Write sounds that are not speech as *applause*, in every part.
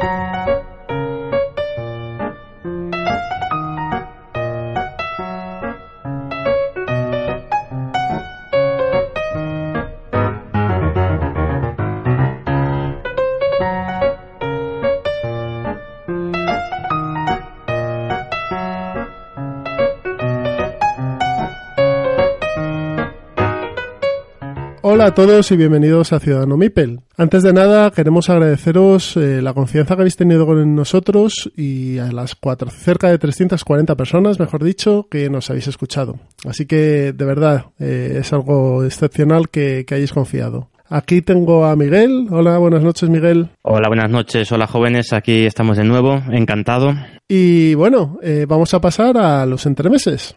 Thank you. Hola a todos y bienvenidos a Ciudadano Mipel. Antes de nada, queremos agradeceros eh, la confianza que habéis tenido con nosotros y a las cuatro, cerca de 340 personas, mejor dicho, que nos habéis escuchado. Así que, de verdad, eh, es algo excepcional que, que hayáis confiado. Aquí tengo a Miguel. Hola, buenas noches, Miguel. Hola, buenas noches. Hola, jóvenes. Aquí estamos de nuevo. Encantado. Y bueno, eh, vamos a pasar a los entremeses.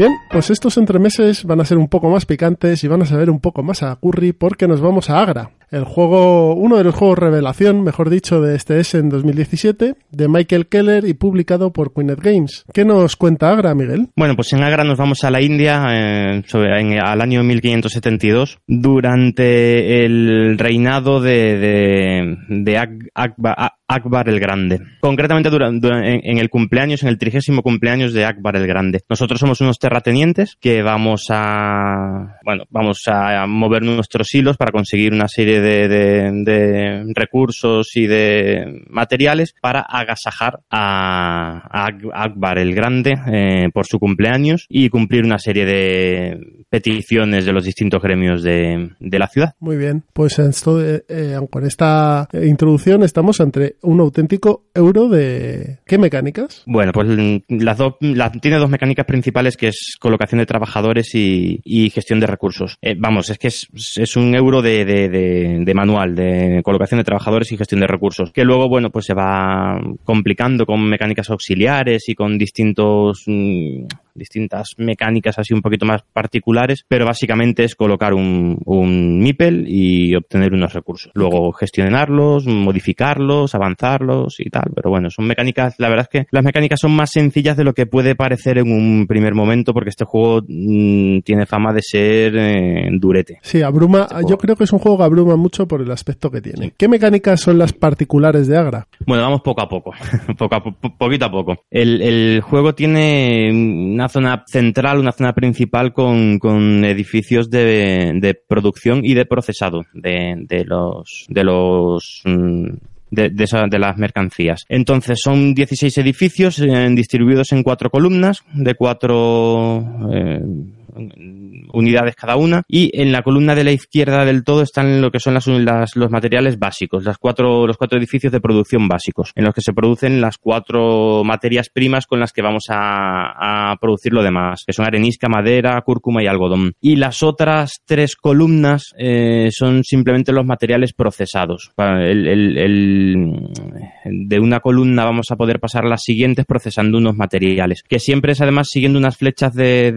Bien, pues estos entremeses van a ser un poco más picantes y van a saber un poco más a curry porque nos vamos a Agra, el juego, uno de los juegos revelación, mejor dicho, de este S en 2017, de Michael Keller y publicado por Queenet Games. ¿Qué nos cuenta Agra, Miguel? Bueno, pues en Agra nos vamos a la India eh, en, al año 1572, durante el reinado de, de, de Akbar, Akbar el Grande. Concretamente en, en, el cumpleaños, en el trigésimo cumpleaños de Akbar el Grande. Nosotros somos unos terratenientes que vamos a, bueno, vamos a mover nuestros hilos para conseguir una serie de, de, recursos y de materiales para agasajar a, a Akbar el Grande eh, por su cumpleaños y cumplir una serie de peticiones de los distintos gremios de, de la ciudad. Muy bien, pues esto, eh, eh, con esta introducción estamos entre un auténtico euro de... ¿Qué mecánicas? Bueno, pues las dos, la, tiene dos mecánicas principales que es colocación de trabajadores y, y gestión de recursos. Eh, vamos, es que es, es un euro de, de, de, de, manual, de colocación de trabajadores y gestión de recursos, que luego, bueno, pues se va complicando con mecánicas auxiliares y con distintos... Distintas mecánicas así un poquito más particulares, pero básicamente es colocar un, un MIPEL y obtener unos recursos. Luego gestionarlos, modificarlos, avanzarlos y tal, pero bueno, son mecánicas, la verdad es que las mecánicas son más sencillas de lo que puede parecer en un primer momento porque este juego mmm, tiene fama de ser eh, durete. Sí, abruma, este yo creo que es un juego que abruma mucho por el aspecto que tiene. Sí. ¿Qué mecánicas son las particulares de Agra? Bueno, vamos poco a poco, *laughs* poco a po poquito a poco. El, el juego tiene una zona central, una zona principal con, con edificios de, de, producción y de procesado de, de los, de los mm, de, de, de, las mercancías. Entonces son 16 edificios eh, distribuidos en cuatro columnas de cuatro eh, unidades cada una y en la columna de la izquierda del todo están lo que son los materiales básicos, las cuatro, los cuatro edificios de producción básicos, en los que se producen las cuatro materias primas con las que vamos a, producir lo demás, que son arenisca, madera, cúrcuma y algodón. Y las otras tres columnas eh, son simplemente los materiales procesados. El, de una columna vamos a poder pasar las siguientes procesando unos materiales, que siempre es además siguiendo unas flechas de,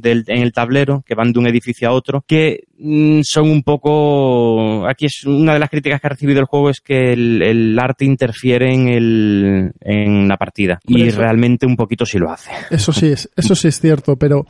del, en el tablero que van de un edificio a otro, que mmm, son un poco... Aquí es una de las críticas que ha recibido el juego es que el, el arte interfiere en, el, en la partida. y eso, realmente un poquito sí lo hace. Eso sí es, eso sí es cierto, pero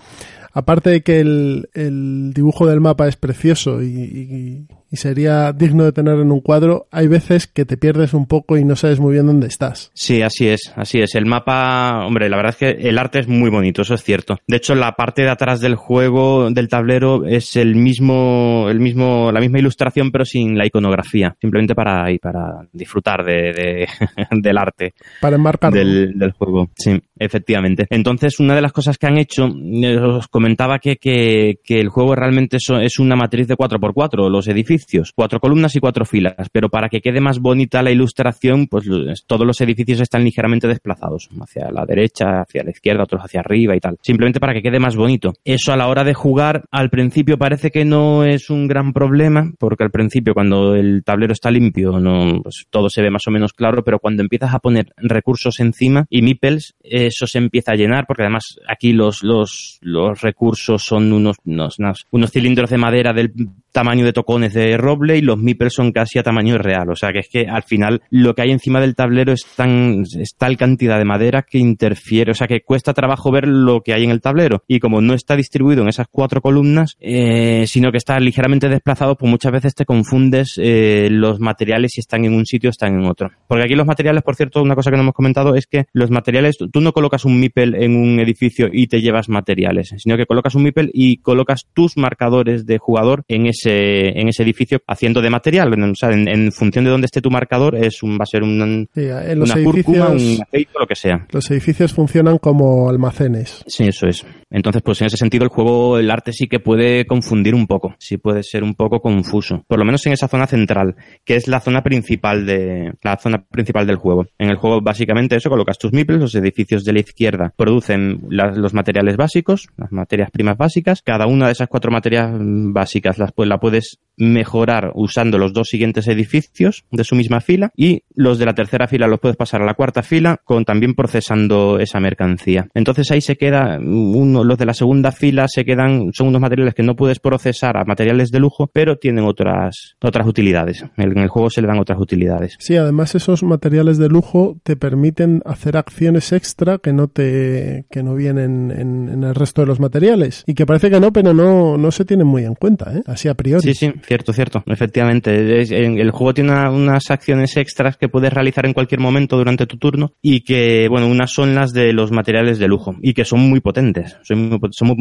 aparte de que el, el dibujo del mapa es precioso y, y, y, sería digno de tener en un cuadro, hay veces que te pierdes un poco y no sabes muy bien dónde estás. Sí, así es, así es. El mapa, hombre, la verdad es que el arte es muy bonito, eso es cierto. De hecho, la parte de atrás del juego, del tablero, es el mismo, el mismo, la misma ilustración, pero sin la iconografía, simplemente para, para disfrutar de, de *laughs* del arte. Para enmarcarlo. Del, del, juego, sí, efectivamente. Entonces, una de las cosas que han hecho, eh, os comentaba que, que, que el juego realmente es una matriz de 4x4, los edificios, cuatro columnas y cuatro filas, pero para que quede más bonita la ilustración, pues todos los edificios están ligeramente desplazados, hacia la derecha, hacia la izquierda, otros hacia arriba y tal, simplemente para que quede más bonito. Eso a la hora de jugar, al principio parece que no es un gran problema, porque al principio cuando el tablero está limpio, no, pues todo se ve más o menos claro, pero cuando empiezas a poner recursos encima y meeples, eso se empieza a llenar, porque además aquí los, los, los recursos son unos, unos, unos cilindros de madera del tamaño de tocones de roble y los meeples son casi a tamaño real. O sea que es que al final lo que hay encima del tablero es, tan, tal cantidad de madera que interfiere, o sea que cuesta trabajo ver lo que hay en el tablero. Y como no está distribuido en esas cuatro columnas, eh, sino que está ligeramente desplazado, pues muchas veces te confundes eh, los materiales si están en un sitio o están en otro. Porque aquí los materiales, por cierto, una cosa que no hemos comentado es que los materiales, tú no colocas un meeple en un edificio y te llevas materiales, sino que colocas un meeple y colocas tus marcadores de jugador en ese, en ese edificio haciendo de material. O sea, en, función de dónde esté tu marcador, es un, va a ser un, una cúrcuma, un aceite o lo que sea. Los edificios funcionan como almacenes. Sí, eso es. Entonces, pues en ese sentido el juego, el arte sí que puede confundir un poco, sí puede ser un poco confuso. Por lo menos en esa zona central, que es la zona principal de, la zona principal del juego. En el juego, básicamente eso, colocas tus meeples, los edificios de la izquierda producen los materiales básicos, las materias primas básicas. Cada una de esas cuatro materias básicas las la puedes mejorar usando los dos siguientes edificios de su misma fila y los de la tercera fila los puedes pasar a la cuarta fila con también procesando esa mercancía. Entonces ahí se queda uno, los de la segunda fila se quedan, son unos materiales que no puedes procesar a materiales de lujo, pero tienen otras, otras utilidades. En el juego se le dan otras utilidades. Sí, además esos materiales de lujo te permiten hacer acciones extra que no te, que no vienen en, el resto de los materiales. Y que parece que no, pero no, no se tienen muy en cuenta, ¿eh? Así a priori. Sí, sí, cierto, cierto. Efectivamente. el juego tiene unas acciones extras que puedes realizar en cualquier momento durante tu turno y que, bueno, unas son las de los materiales de lujo y que son muy potentes son muy,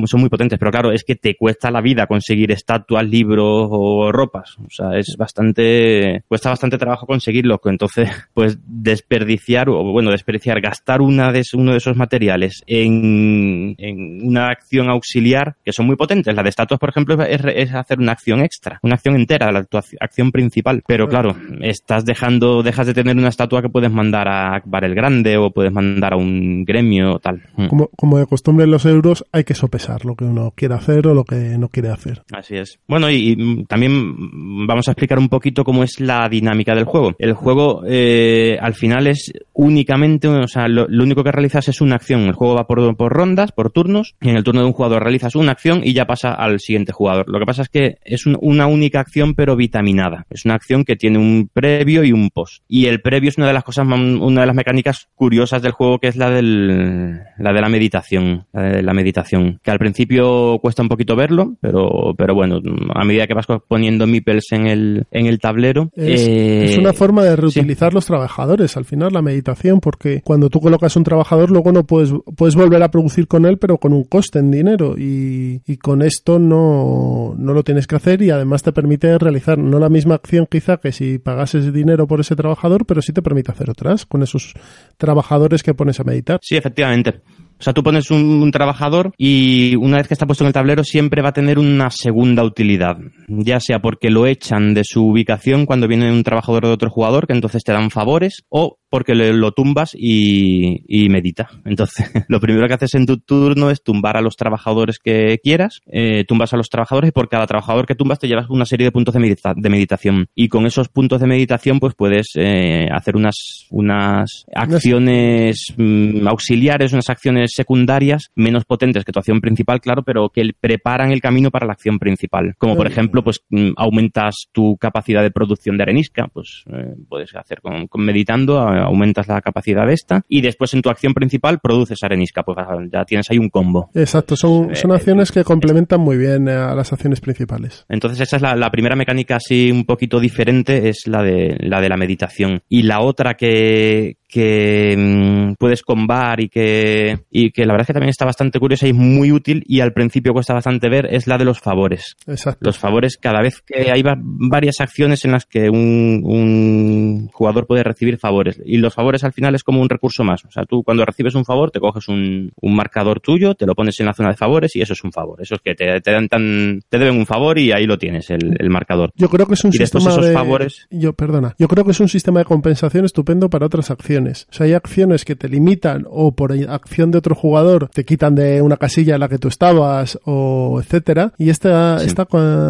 son, muy, potentes, pero claro, es que te cuesta la vida conseguir estatuas, libros o ropas. O sea, es bastante, cuesta bastante trabajo conseguirlo. Entonces, pues desperdiciar, o bueno, desperdiciar, gastar una de, uno de esos materiales en, una acción auxiliar, que son muy potentes. La de estatuas, por ejemplo, es, hacer una acción extra, acción entera, la acción principal. Pero claro, estás dejando, dejas de tener una estatua que puedes mandar a Akbar el Grande o puedes mandar a un gremio o tal. Como, como de costumbre en los euros, hay que sopesar lo que uno quiere hacer o lo que no quiere hacer. Así es. Bueno, y, también vamos a explicar un poquito cómo es la dinámica del juego. El juego eh, al final es únicamente, o sea, lo, único que realizas es una acción. El juego va por, por rondas, por turnos, y en el turno de un jugador realizas una acción y ya pasa al siguiente jugador. Lo que pasa es que es una única acción pero vitaminada. Es una acción que tiene un previo y un post. Y el previo es una de las cosas, una de las mecánicas curiosas del juego que es la del, la de la meditación. La de la meditación, que al principio cuesta un poquito verlo, pero, pero bueno, a medida que vas poniendo meeples en el, en el tablero. Es, eh, una forma de reutilizar los trabajadores, al final, la meditación, porque cuando tú colocas un trabajador, luego no puedes, puedes volver a producir con él, pero con un coste en dinero, y, y con esto no, no lo tienes que hacer y además te permite realizar no la misma acción quizá que si pagases dinero por ese trabajador, pero sí te permite hacer otras con esos trabajadores que pones a meditar. Sí, efectivamente. O sea, tú pones un, trabajador y una vez que está puesto en el tablero siempre va a tener una segunda utilidad, ya sea porque lo echan de su ubicación cuando viene un trabajador de otro jugador, que entonces te dan favores, o porque lo tumbas y, medita. Entonces, *laughs* lo primero que haces en tu turno es tumbar a los trabajadores que quieras, eh, tumbas a los trabajadores y por cada trabajador que tumbas te llevas una serie de puntos de, de meditación. Y con esos puntos de meditación, pues puedes eh, hacer unas, unas acciones mm, auxiliares, unas acciones secundarias menos potentes que tu acción principal, claro, pero que preparan el camino para la acción principal. Como por ejemplo, pues mm, aumentas tu capacidad de producción de arenisca, pues eh, puedes hacer con, con meditando aumentas la capacidad de esta y después en tu acción principal produces arenisca, pues ya tienes ahí un combo. Exacto, son, pues, son eh, acciones que complementan muy bien a las acciones principales. Entonces esa es la, primera mecánica así un poquito diferente, es la de la de la meditación. Y la otra que, que mm, puedes combar y que, y que la verdad es que también está bastante curiosa y muy útil y al principio cuesta bastante ver es la de los favores. Exacto. Los favores, cada vez que hay varias acciones en las que un, un jugador puede recibir favores y los favores al final es como un recurso más. O sea, tú cuando recibes un favor te coges un, un marcador tuyo, te lo pones en la zona de favores y eso es un favor. Eso es que te, te dan tan, te deben un favor y ahí lo tienes, el, el marcador. Yo creo que es un sistema de... favores... Yo, perdona. Yo creo que es un sistema de compensación estupendo para otras acciones acciones. O sea, hay acciones que te limitan o por acción de otro jugador te quitan de una casilla en la que tú estabas o etcétera. Y esta, esta,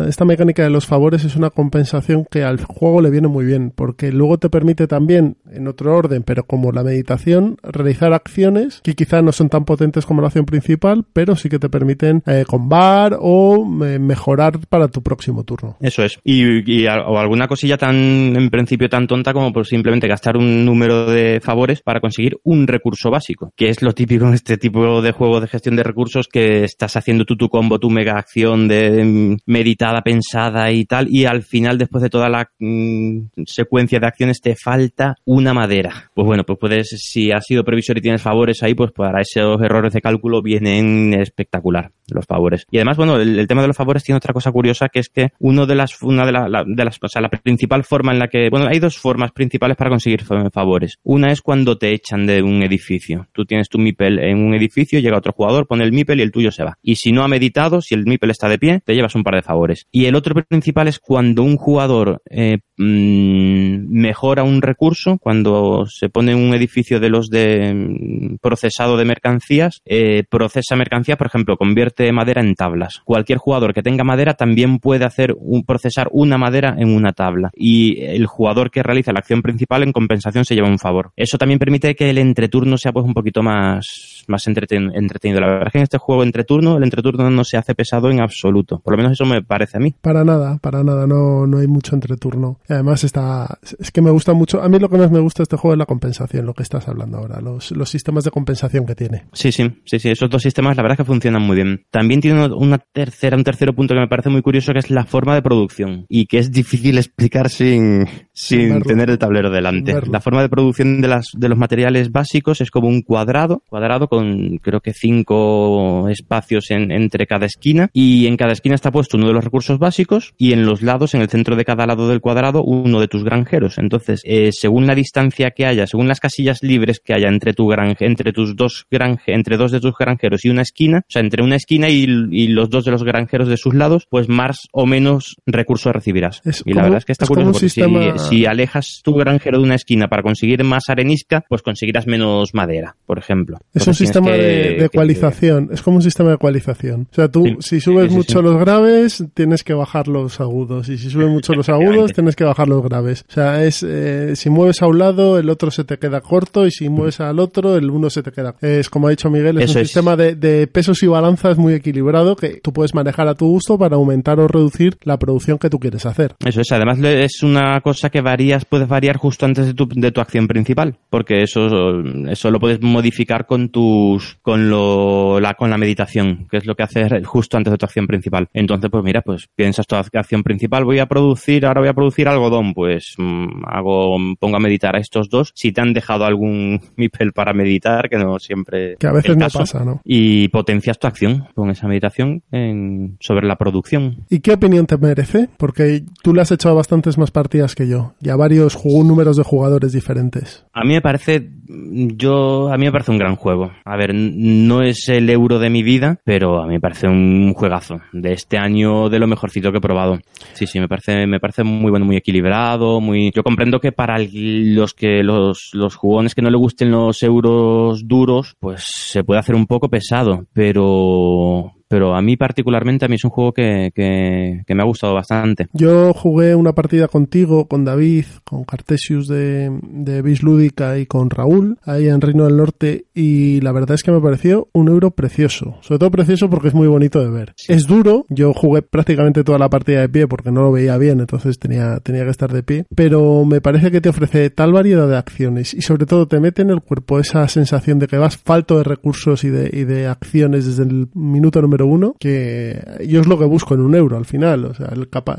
esta mecánica de los favores es una compensación que al juego le viene muy bien porque luego te permite también, en otro orden, pero como la meditación, realizar acciones que quizá no son tan potentes como la acción principal, pero sí que te permiten eh, combar o eh, mejorar para tu próximo turno. Eso es. Y, o alguna cosilla tan, en principio, tan tonta como por simplemente gastar un número de favores para conseguir un recurso básico, que es lo típico en este tipo de juego de gestión de recursos que estás haciendo tú tu combo, tu mega acción de, meditada, pensada y tal, y al final, después de toda la mm, secuencia de acciones, te falta una madera. Pues bueno, pues puedes, si has sido previsor y tienes favores ahí, pues para esos errores de cálculo vienen espectacular los favores. Y además, bueno, el, tema de los favores tiene otra cosa curiosa que es que uno de las, una de, de las, o sea, la principal forma en la que, bueno, hay dos formas principales para conseguir favores. Una es cuando te echan de un edificio. Tú tienes tu MIPEL en un edificio, llega otro jugador, pone el MIPEL y el tuyo se va. Y si no ha meditado, si el MIPEL está de pie, te llevas un par de favores. Y el otro principal es cuando un jugador eh, mm, mejora un recurso, cuando se pone un edificio de los de mm, procesado de mercancías, eh, procesa mercancías, por ejemplo, convierte madera en tablas. Cualquier jugador que tenga madera también puede hacer un, procesar una madera en una tabla. Y el jugador que realiza la acción principal en compensación se lleva un favor. Eso también permite que el entreturno sea pues un poquito más, más entretenido. La verdad es que en este juego entreturno, el entreturno no se hace pesado en absoluto. Por lo menos eso me parece a mí. Para nada, para nada, no, no hay mucho entreturno. Además está, es que me gusta mucho, a mí lo que más me gusta de este juego es la compensación, lo que estás hablando ahora, los, los sistemas de compensación que tiene. Sí, sí, sí, sí, esos dos sistemas la verdad es que funcionan muy bien. También tiene una tercera, un tercero punto que me parece muy curioso que es la forma de producción y que es difícil explicar sin, sin tener el tablero delante. La forma de producción de, las, de los materiales básicos es como un cuadrado, cuadrado con creo que cinco espacios en, entre cada esquina y en cada esquina está puesto uno de los recursos básicos y en los lados, en el centro de cada lado del cuadrado, uno de tus granjeros. Entonces, eh, según la distancia que haya, según las casillas libres que haya entre tu granje, entre tus dos granje, entre dos de tus granjeros y una esquina, o sea, entre una esquina y, los dos de los granjeros de sus lados, pues más o menos recursos recibirás. y la verdad es que está curioso porque si, alejas tu granjero de una esquina para conseguir más arenisca, pues conseguirás menos madera, por ejemplo. Es un sistema de, ecualización, es como un sistema de ecualización. O sea, tú si subes mucho los graves, tienes que bajar los agudos, y si subes mucho los *laughs* agudos, tienes que bajar los graves. O sea, es eh, si mueves a un lado, el otro se te queda corto, y si mueves al otro, el uno se te queda. Es como ha dicho Miguel, es un sistema de, de pesos y balanzas muy equilibrado que tú puedes manejar a tu gusto para aumentar o reducir la producción que tú quieres hacer. Eso es, además es una cosa que varías, puedes variar justo antes de tu, de tu acción principal, porque eso, eso lo puedes modificar con tus, con lo, la, con la meditación, que es lo que haces justo antes de tu acción principal. Entonces, pues mira, pues piensas tu acción principal, voy a producir, ahora voy a producir algodón, pues mm, hago, pongo a meditar a estos dos. Si te han dejado algún *laughs* mipel para meditar, que no siempre. Que a veces no pasa, ¿no? Y potencias tu acción con esa meditación en, sobre la producción. ¿Y qué opinión te merece? Porque tú le has hecho bastantes más partidas que yo, y a varios números de jugadores diferentes. A mí me parece, yo, a mí me parece un gran juego. A ver, no es el euro de mi vida, pero a mí me parece un juegazo. De este año, de lo mejorcito que he probado. Sí, sí, me parece, me parece muy bueno, muy equilibrado, muy. Yo comprendo que para los que los, los jugones que no le gusten los euros duros, pues se puede hacer un poco pesado, pero pero a mí particularmente a mí es un juego que, que, me ha gustado bastante. Yo jugué una partida contigo, con David, con Cartesius de, de Bis Lúdica y con Raúl, ahí en Reino del Norte, y la verdad es que me pareció un euro precioso. Sobre todo precioso porque es muy bonito de ver. Es duro, yo jugué prácticamente toda la partida de pie porque no lo veía bien, entonces tenía, tenía que estar de pie, pero me parece que te ofrece tal variedad de acciones y sobre todo te mete en el cuerpo esa sensación de que vas falto de recursos y de, y de acciones desde el minuto número uno, que yo es lo que busco en un euro al final, o sea,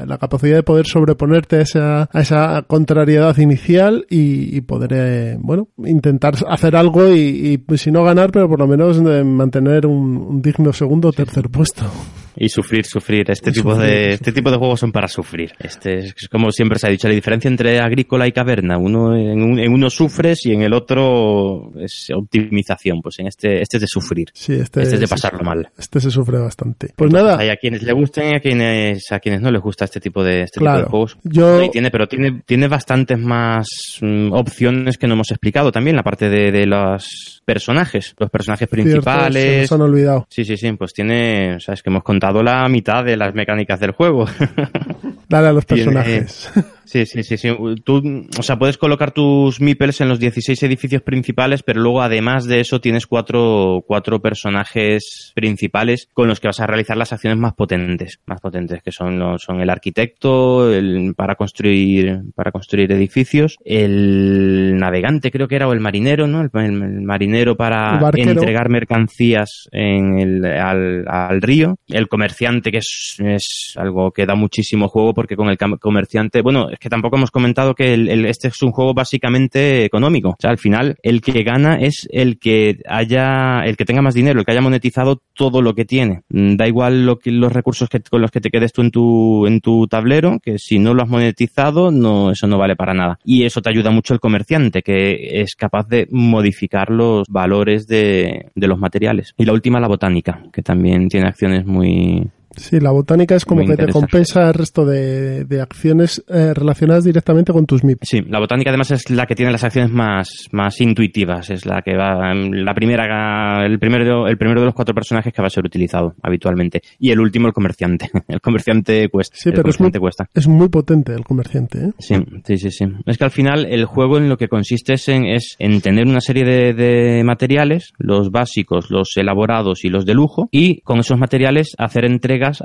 la capacidad de poder sobreponerte a esa, a esa contrariedad inicial y, poder, eh, bueno, intentar hacer algo y, pues, si no ganar, pero por lo menos eh, mantener un, digno segundo o tercer puesto. Y sufrir, sufrir. Este Y tipo sufrir, de y este tipo de juegos son para sufrir. Este es como siempre se ha dicho, la diferencia entre agrícola y caverna. Uno en, un- en uno sufres y en el otro es optimización. Pues en este este es de sufrir. Sí, este, Este es de pasarlo mal. Este se sufre bastante. Pues Entonces, nada, Hay a quienes le gusten y a quienes a quienes no les gusta este tipo de este Claro. tipo de juegos. Yo- Y tiene, pero tiene tiene bastantes más mm, opciones que no hemos explicado también la parte de, de los personajes, los personajes cierto, se principales. nos han olvidado. Sí, sí, sí, pues tiene, o sea, es que hemos contado la mitad de las mecánicas del juego. Dale a los *laughs* Tiene- personajes. Sí, sí, sí, sí. Tú, o sea, puedes colocar tus meeples en los 16 edificios principales, pero luego además de eso tienes cuatro, cuatro personajes principales con los que vas a realizar las acciones más potentes, más potentes, que son los, son el arquitecto, el, para construir, para construir edificios, el navegante creo que era, o el marinero, ¿no? El, el- el marinero para entregar mercancías en el, al, al río, el comerciante, que es, es algo que da muchísimo juego porque con el comerciante, bueno, es que tampoco hemos comentado que este es un juego básicamente económico. O sea, al final el que gana es el que haya, el que tenga más dinero, el que haya monetizado todo lo que tiene. Mm, Da igual los recursos que, con los que te quedes tú en tu, en tu tablero, que si no lo has monetizado, no, eso no vale para nada. Y eso te ayuda mucho el comerciante, que es capaz de modificar los valores de, de los materiales. Y la última, la botánica, que también tiene acciones muy, Sí, la botánica es como que te compensa el resto de, de acciones eh, relacionadas directamente con tus MIPS. Sí, la botánica además es la que tiene las acciones más, más intuitivas, es la que va, la primera, el primero, el primero de los cuatro personajes que va a ser utilizado habitualmente. Y el último, el comerciante. *laughs* El comerciante cuesta. Sí, el pero es muy, comerciante cuesta. es muy potente el comerciante. ¿eh? Sí, sí, sí, sí. Es que al final el juego en lo que consiste es en, es en tener una serie de, de materiales, los básicos, los elaborados y los de lujo, y con esos materiales hacer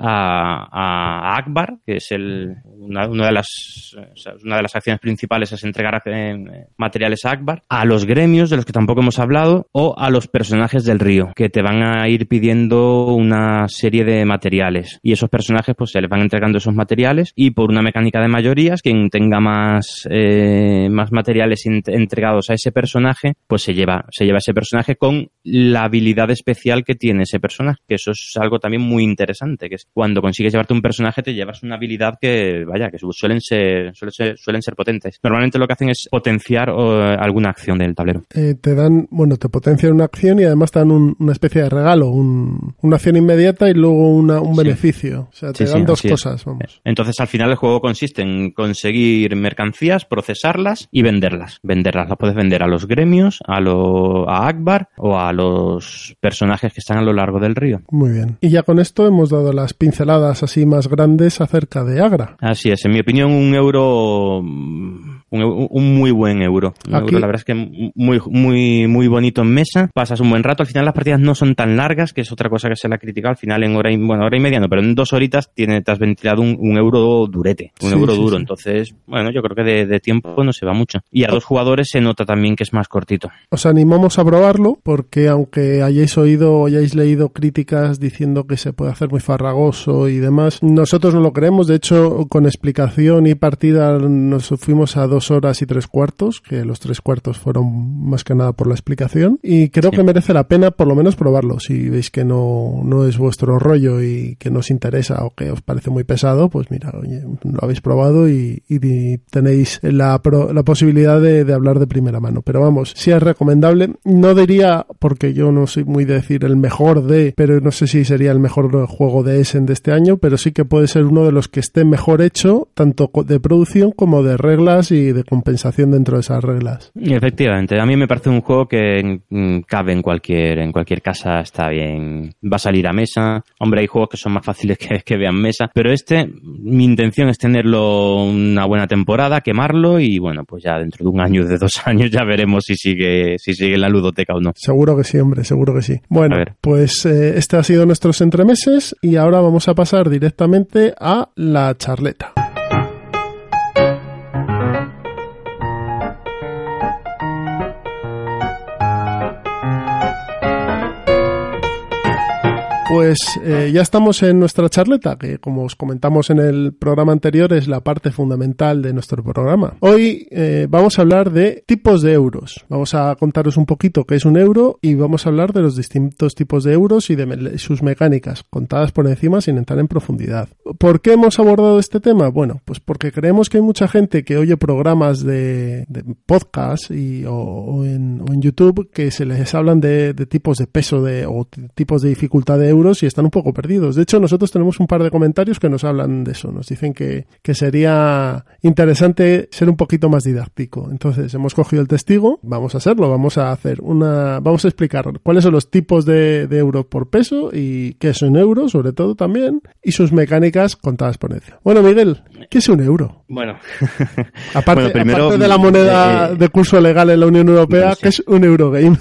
a, Akbar, que es el, una, de las, una de las acciones principales es entregar eh, materiales a Akbar, a los gremios de los que tampoco hemos hablado, o a los personajes del río, que te van a ir pidiendo una serie de materiales. Y esos personajes pues se les van entregando esos materiales y por una mecánica de mayorías, quien tenga más, eh, más materiales ent- entregados a ese personaje, pues se lleva, se lleva ese personaje con la habilidad especial que tiene ese personaje, que eso es algo también muy interesante, que es cuando consigues llevarte un personaje te llevas una habilidad que, vaya, que su- suelen ser, suelen ser, suelen ser potentes. Normalmente lo que hacen es potenciar alguna acción del tablero. Eh, te dan, bueno, te potencian una acción y además te dan un- una especie de regalo, un- una acción inmediata y luego una- un Sí. beneficio. O sea, te Sí, dan sí, dos cosas, vamos. Entonces, al final, el juego consiste en conseguir mercancías, procesarlas y venderlas. Venderlas las puedes vender a los gremios, a, lo, a Akbar o a los personajes que están a lo largo del río. Muy bien. Y ya con esto hemos dado las pinceladas así más grandes acerca de Agra. Así es, en mi opinión, un euro, mm, un, un muy buen euro. Un Aquí- euro, la verdad es que muy, muy, muy bonito en mesa. Pasas un buen rato. Al final, las partidas no son tan largas, que es otra cosa que se le ha criticado. Al final, en hora y, bueno, hora y media no, pero en dos horitas tiene, te has ventilado un, un euro durete, un Sí, euro sí, duro. sí. Entonces, bueno, yo creo que de, de tiempo no se va mucho. Y a dos jugadores se nota también que es más cortito. Os animamos a probarlo porque aunque hayáis oído o hayáis leído críticas diciendo que se puede hacer muy farragoso y demás, nosotros no lo creemos. De hecho, con explicación y partida nos fuimos a dos horas y tres cuartos, que los tres cuartos fueron más que nada por la explicación. Y creo Sí. que merece la pena por lo menos probarlo. Si veis que no, no es vuestro rollo y que no os interesa o que os parece muy pesado, pues mira, oye, lo habéis probado y, y tenéis la, pro- la posibilidad de, de hablar de primera mano. Pero vamos, si es recomendable. No diría, porque yo no soy muy de decir el mejor de, pero no sé si sería el mejor juego de Essen de este año, pero sí que puede ser uno de los que esté mejor hecho, tanto de producción como de reglas y de compensación dentro de esas reglas. Efectivamente, a mí me parece un juego que mm, cabe en cualquier, en cualquier casa, está bien, va a salir a mesa. Hombre, hay juegos que son más fáciles que, que vean mesa, pero este, mi intención es tenerlo una buena temporada, quemarlo y bueno, pues ya dentro de un año, de dos *laughs* años ya veremos si sigue, si sigue en la ludoteca o no. Seguro que sí, hombre, seguro que sí. Bueno, pues eh, este ha sido nuestros entremeses y ahora vamos a pasar directamente a la charleta. Pues eh, ya estamos en nuestra charleta, que como os comentamos en el programa anterior es la parte fundamental de nuestro programa. Hoy eh, vamos a hablar de tipos de euros. Vamos a contaros un poquito qué es un euro y vamos a hablar de los distintos tipos de euros y de sus mecánicas, contadas por encima sin entrar en profundidad. ¿Por qué hemos abordado este tema? Bueno, pues porque creemos que hay mucha gente que oye programas de, podcast y, o, en, YouTube que se les hablan de, tipos de peso de, o tipos de dificultad de euros y están un poco perdidos. De hecho, nosotros tenemos un par de comentarios que nos hablan de eso. Nos dicen que, que sería interesante ser un poquito más didáctico. Entonces, hemos cogido el testigo, vamos a hacerlo, vamos a hacer una, vamos a explicar cuáles son los tipos de, de euros por peso y qué es un euro, sobre todo también, y sus mecánicas contadas por encima. Bueno, Miguel, ¿qué es un euro? Bueno, aparte, primero, de la moneda eh, eh, de curso legal en la Unión Europea, ¿qué es un Eurogame?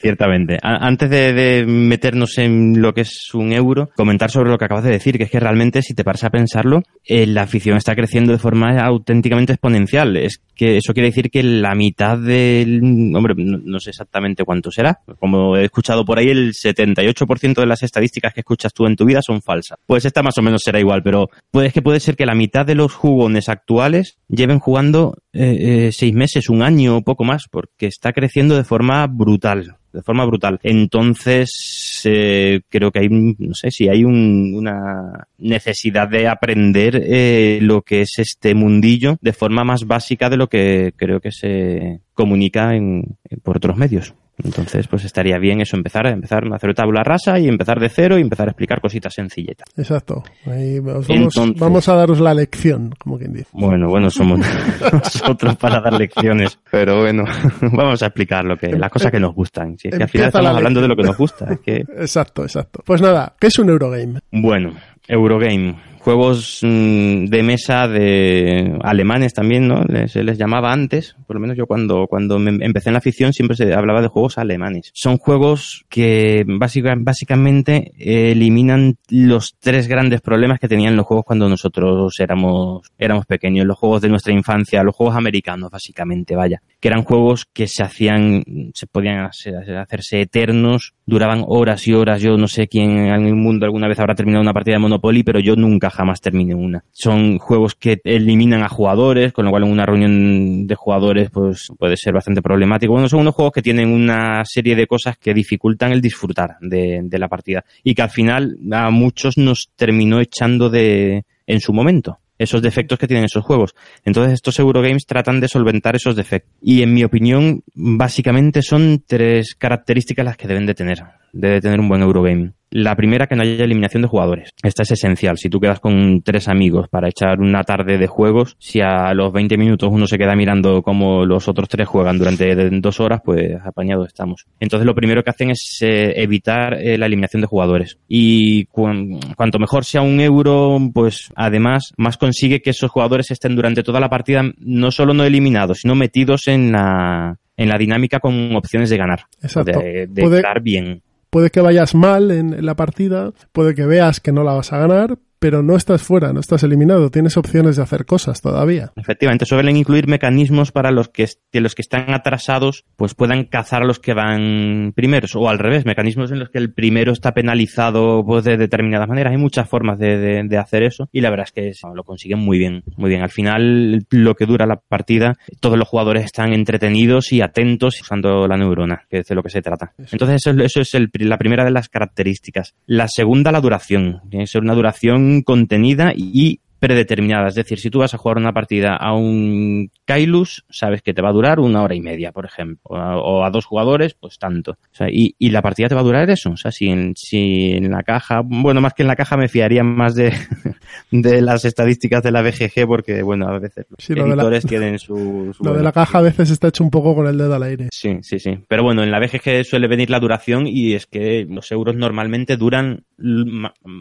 Ciertamente. Antes de, meternos en lo que es un euro, comentar sobre lo que acabas de decir, que es que realmente, si te paras a pensarlo, eh, la afición está creciendo de forma auténticamente exponencial. Que eso quiere decir que la mitad del... Hombre, no, sé exactamente cuánto será. Como he escuchado por ahí, el 78% de las estadísticas que escuchas tú en tu vida son falsas. Pues esta más o menos será igual, pero puede, que puede ser que la mitad de los jugones actuales lleven jugando eh, eh, seis meses, un año o poco más, porque está creciendo de forma brutal de forma brutal. Entonces, eh, creo que hay, no sé si hay una necesidad de aprender eh, lo que es este mundillo de forma más básica de lo que creo que se comunica en, por otros medios. Entonces, pues estaría bien eso, empezar, empezar a hacer tabla rasa y empezar de cero y empezar a explicar cositas sencilletas. Exacto. vamos, a daros la lección, como quien dice. Bueno, bueno, somos *laughs* nosotros para dar lecciones, pero bueno, *laughs* vamos a explicar lo que, las cosas que nos gustan. Si es que al final estamos hablando de lo que nos gusta. que... Exacto, exacto. Pues nada, ¿qué es un Eurogame? Bueno, Eurogame juegos mm, de mesa de alemanes también, ¿no? Se les llamaba antes, por lo menos yo cuando, cuando empecé en la afición siempre se hablaba de juegos alemanes. Son juegos que básicamente eliminan los tres grandes problemas que tenían los juegos cuando nosotros éramos, éramos pequeños, los juegos de nuestra infancia, los juegos americanos básicamente, vaya, que eran juegos que se hacían, se podían hacerse eternos, duraban horas y horas, yo no sé quién en el mundo alguna vez habrá terminado una partida de Monopoly, pero yo nunca jamás termine una. Son juegos que eliminan a jugadores, con lo cual en una reunión de jugadores pues puede ser bastante problemático. Bueno, son unos juegos que tienen una serie de cosas que dificultan el disfrutar de, de la partida y que al final a muchos nos terminó echando de en su momento esos defectos que tienen esos juegos. Entonces estos Eurogames tratan de solventar esos defectos. Y en mi opinión, básicamente son tres características las que deben de tener. Debe tener un buen Eurogame. La primera, que no haya eliminación de jugadores. Esta es esencial. Si tú quedas con tres amigos para echar una tarde de juegos, si a los 20 minutos uno se queda mirando cómo los otros tres juegan durante dos horas, pues apañados estamos. Entonces lo primero que hacen es eh, evitar eh, la eliminación de jugadores. Y cuanto mejor sea un euro, pues además más consigue que esos jugadores estén durante toda la partida no solo no eliminados, sino metidos en la, en la dinámica con opciones de ganar. Exacto. De, de bien puede que vayas mal en, la partida, puede que veas que no la vas a ganar, pero no estás fuera, no estás eliminado, tienes opciones de hacer cosas todavía. Efectivamente, suelen incluir mecanismos para los que, los que están atrasados pues puedan cazar a los que van primeros, o al revés, mecanismos en los que el primero está penalizado pues, de determinadas maneras. Hay muchas formas de, de, hacer eso y la verdad es que lo consiguen muy bien, muy bien. Al final, lo que dura la partida, todos los jugadores están entretenidos y atentos usando la neurona, que es de lo que se trata. Entonces, eso, eso es el, la primera de las características. La segunda, la duración. Tiene que ser una duración contenida y predeterminada. Es decir, si tú vas a jugar una partida a un Kailus, sabes que te va a durar una hora y media, por ejemplo. O a, dos jugadores, pues tanto. y, la partida te va a durar eso. O sea, si en, si en la caja, bueno, más que en la caja me fiaría más de, *laughs* de las estadísticas de la BGG porque, bueno, a veces los editores tienen su, *laughs* Lo de la caja a veces está hecho un poco con el dedo al aire. Sí, sí, sí. Pero bueno, en la BGG suele venir la duración y es que los euros normalmente duran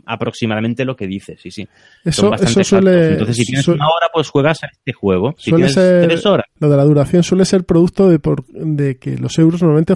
aproximadamente lo que dices, sí, sí. Eso, eso suele... Entonces, si tienes una hora, pues juegas a este juego. Si tienes tres horas... Lo de la duración suele ser producto de, por, de que los euros normalmente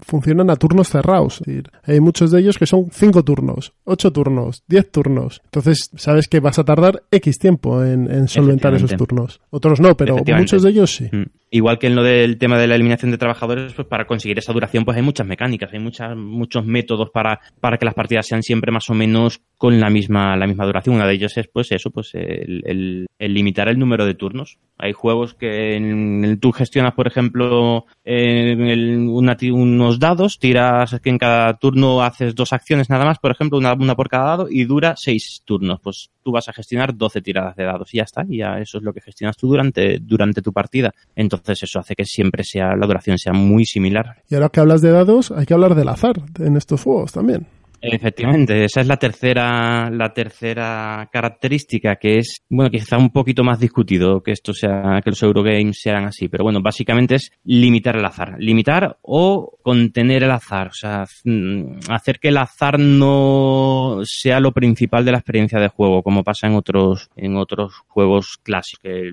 funcionan a turnos cerrados. hay muchos de ellos que son 5 turnos, 8 turnos, 10 turnos. Entonces, sabes que vas a tardar X tiempo en, solventar esos turnos. Otros no, pero muchos de ellos sí. Mm. Igual que en lo del tema de la eliminación de trabajadores, pues para conseguir esa duración, pues hay muchas mecánicas, hay muchas, muchos métodos para, para que las partidas sean siempre más o menos con la misma, la misma duración. Una de ellos es, pues, eso, pues, el, el, limitar el número de turnos. Hay juegos que en, tú gestionas, por ejemplo, en unos dados, tiras que en cada turno haces dos acciones nada más, por ejemplo, una, una por cada dado y dura seis turnos. Pues tú vas a gestionar 12 tiradas de dados y ya está, y ya eso es lo que gestionas tú durante, durante tu partida. Entonces eso hace que siempre sea, la duración sea muy similar. Y ahora que hablas de dados, hay que hablar del azar en estos juegos también. Efectivamente, esa es la tercera, la tercera característica que es, bueno, quizá un poquito más discutido que esto sea, que los Eurogames sean así, pero bueno, básicamente es limitar el azar, limitar o contener el azar, o sea, mm, hacer que el azar no sea lo principal de la experiencia de juego, como pasa en otros, en otros juegos clásicos, que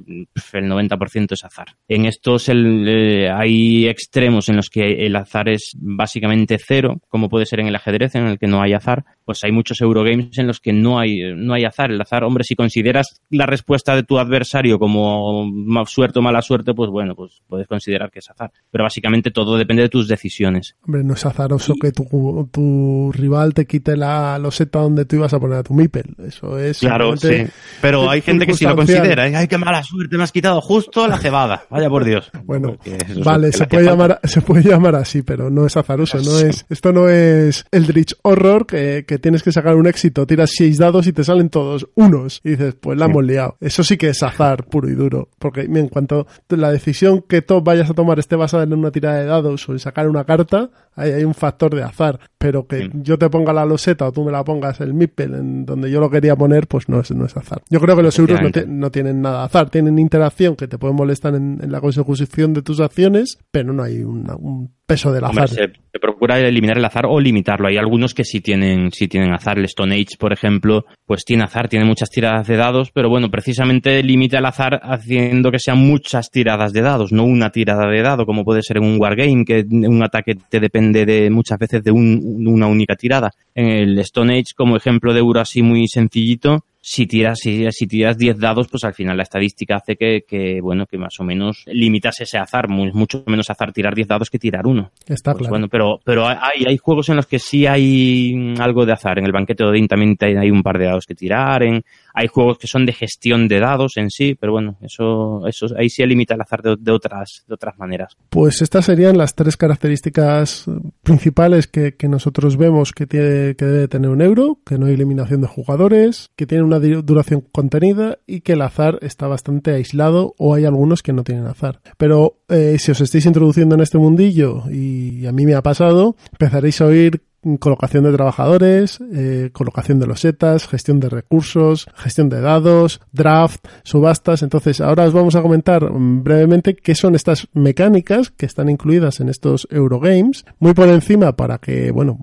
el 90% es azar. En estos el, eh, hay extremos en los que el azar es básicamente cero, como puede ser en el ajedrez, en el que no no hay azar, pues hay muchos Eurogames en los que no hay, no hay azar. El azar, hombre, si consideras la respuesta de tu adversario como suerte o mala suerte, pues bueno, pues puedes considerar que es azar. Pero básicamente todo depende de tus decisiones. Hombre, no es azaroso que tu, tu, rival te quite la loseta donde tú ibas a poner a tu Mipel. Eso es. Claro, sí. Pero hay gente que sí lo considera. ¿eh? Ay, qué mala suerte, me has quitado justo la cebada. Vaya por Dios. Bueno, vale, se puede, llamar, *laughs* se puede llamar así, pero no es azaroso. No es, esto no es el Eldritch Horror que, que tienes que sacar un éxito, tiras seis dados y te salen todos unos. Y dices, pues la hemos liado. Eso sí que es azar puro y duro. Porque en cuanto la decisión que tú vayas a tomar esté basada en una tirada de dados o en sacar una carta, ahí hay un factor de azar. Pero que yo te ponga la loseta o tú me la pongas el mipel en donde yo lo quería poner, pues no es, no es azar. Yo creo que los euros no, tienen nada azar. Tienen interacción que te puede molestar en, la consecución de tus acciones, pero no hay un peso del azar. se, procura eliminar el azar o limitarlo. Hay algunos que sí tienen, sí tienen azar. El Stone Age, por ejemplo, pues tiene azar, tiene muchas tiradas de dados, pero bueno, precisamente limita el azar haciendo que sean muchas tiradas de dados, no una tirada de dado, como puede ser en un wargame, que un ataque te depende de muchas veces de una única tirada. En el Stone Age, como ejemplo de euro así muy sencillito, si tiras, si, si tiras 10 dados, pues al final la estadística hace que, bueno, que más o menos limitas ese azar, mucho menos azar tirar 10 dados que tirar uno. Está pues claro. Bueno, pero, pero hay, hay juegos en los que sí hay algo de azar. En el banquete de Odin también hay un par de dados que tirar, en, hay juegos que son de gestión de dados en sí, pero bueno, eso, eso ahí sí limita el azar de, otras, de otras maneras. Pues estas serían las tres características principales que, nosotros vemos que, tiene, que debe tener un euro, que no hay eliminación de jugadores, que tiene una duración contenida y que el azar está bastante aislado o hay algunos que no tienen azar. Pero eh, si os estáis introduciendo en este mundillo y a mí me ha pasado, empezaréis a oír colocación de trabajadores, eh, colocación de losetas, gestión de recursos, gestión de dados, draft, subastas. Entonces, ahora os vamos a comentar brevemente qué son estas mecánicas que están incluidas en estos Eurogames, muy por encima para que, bueno,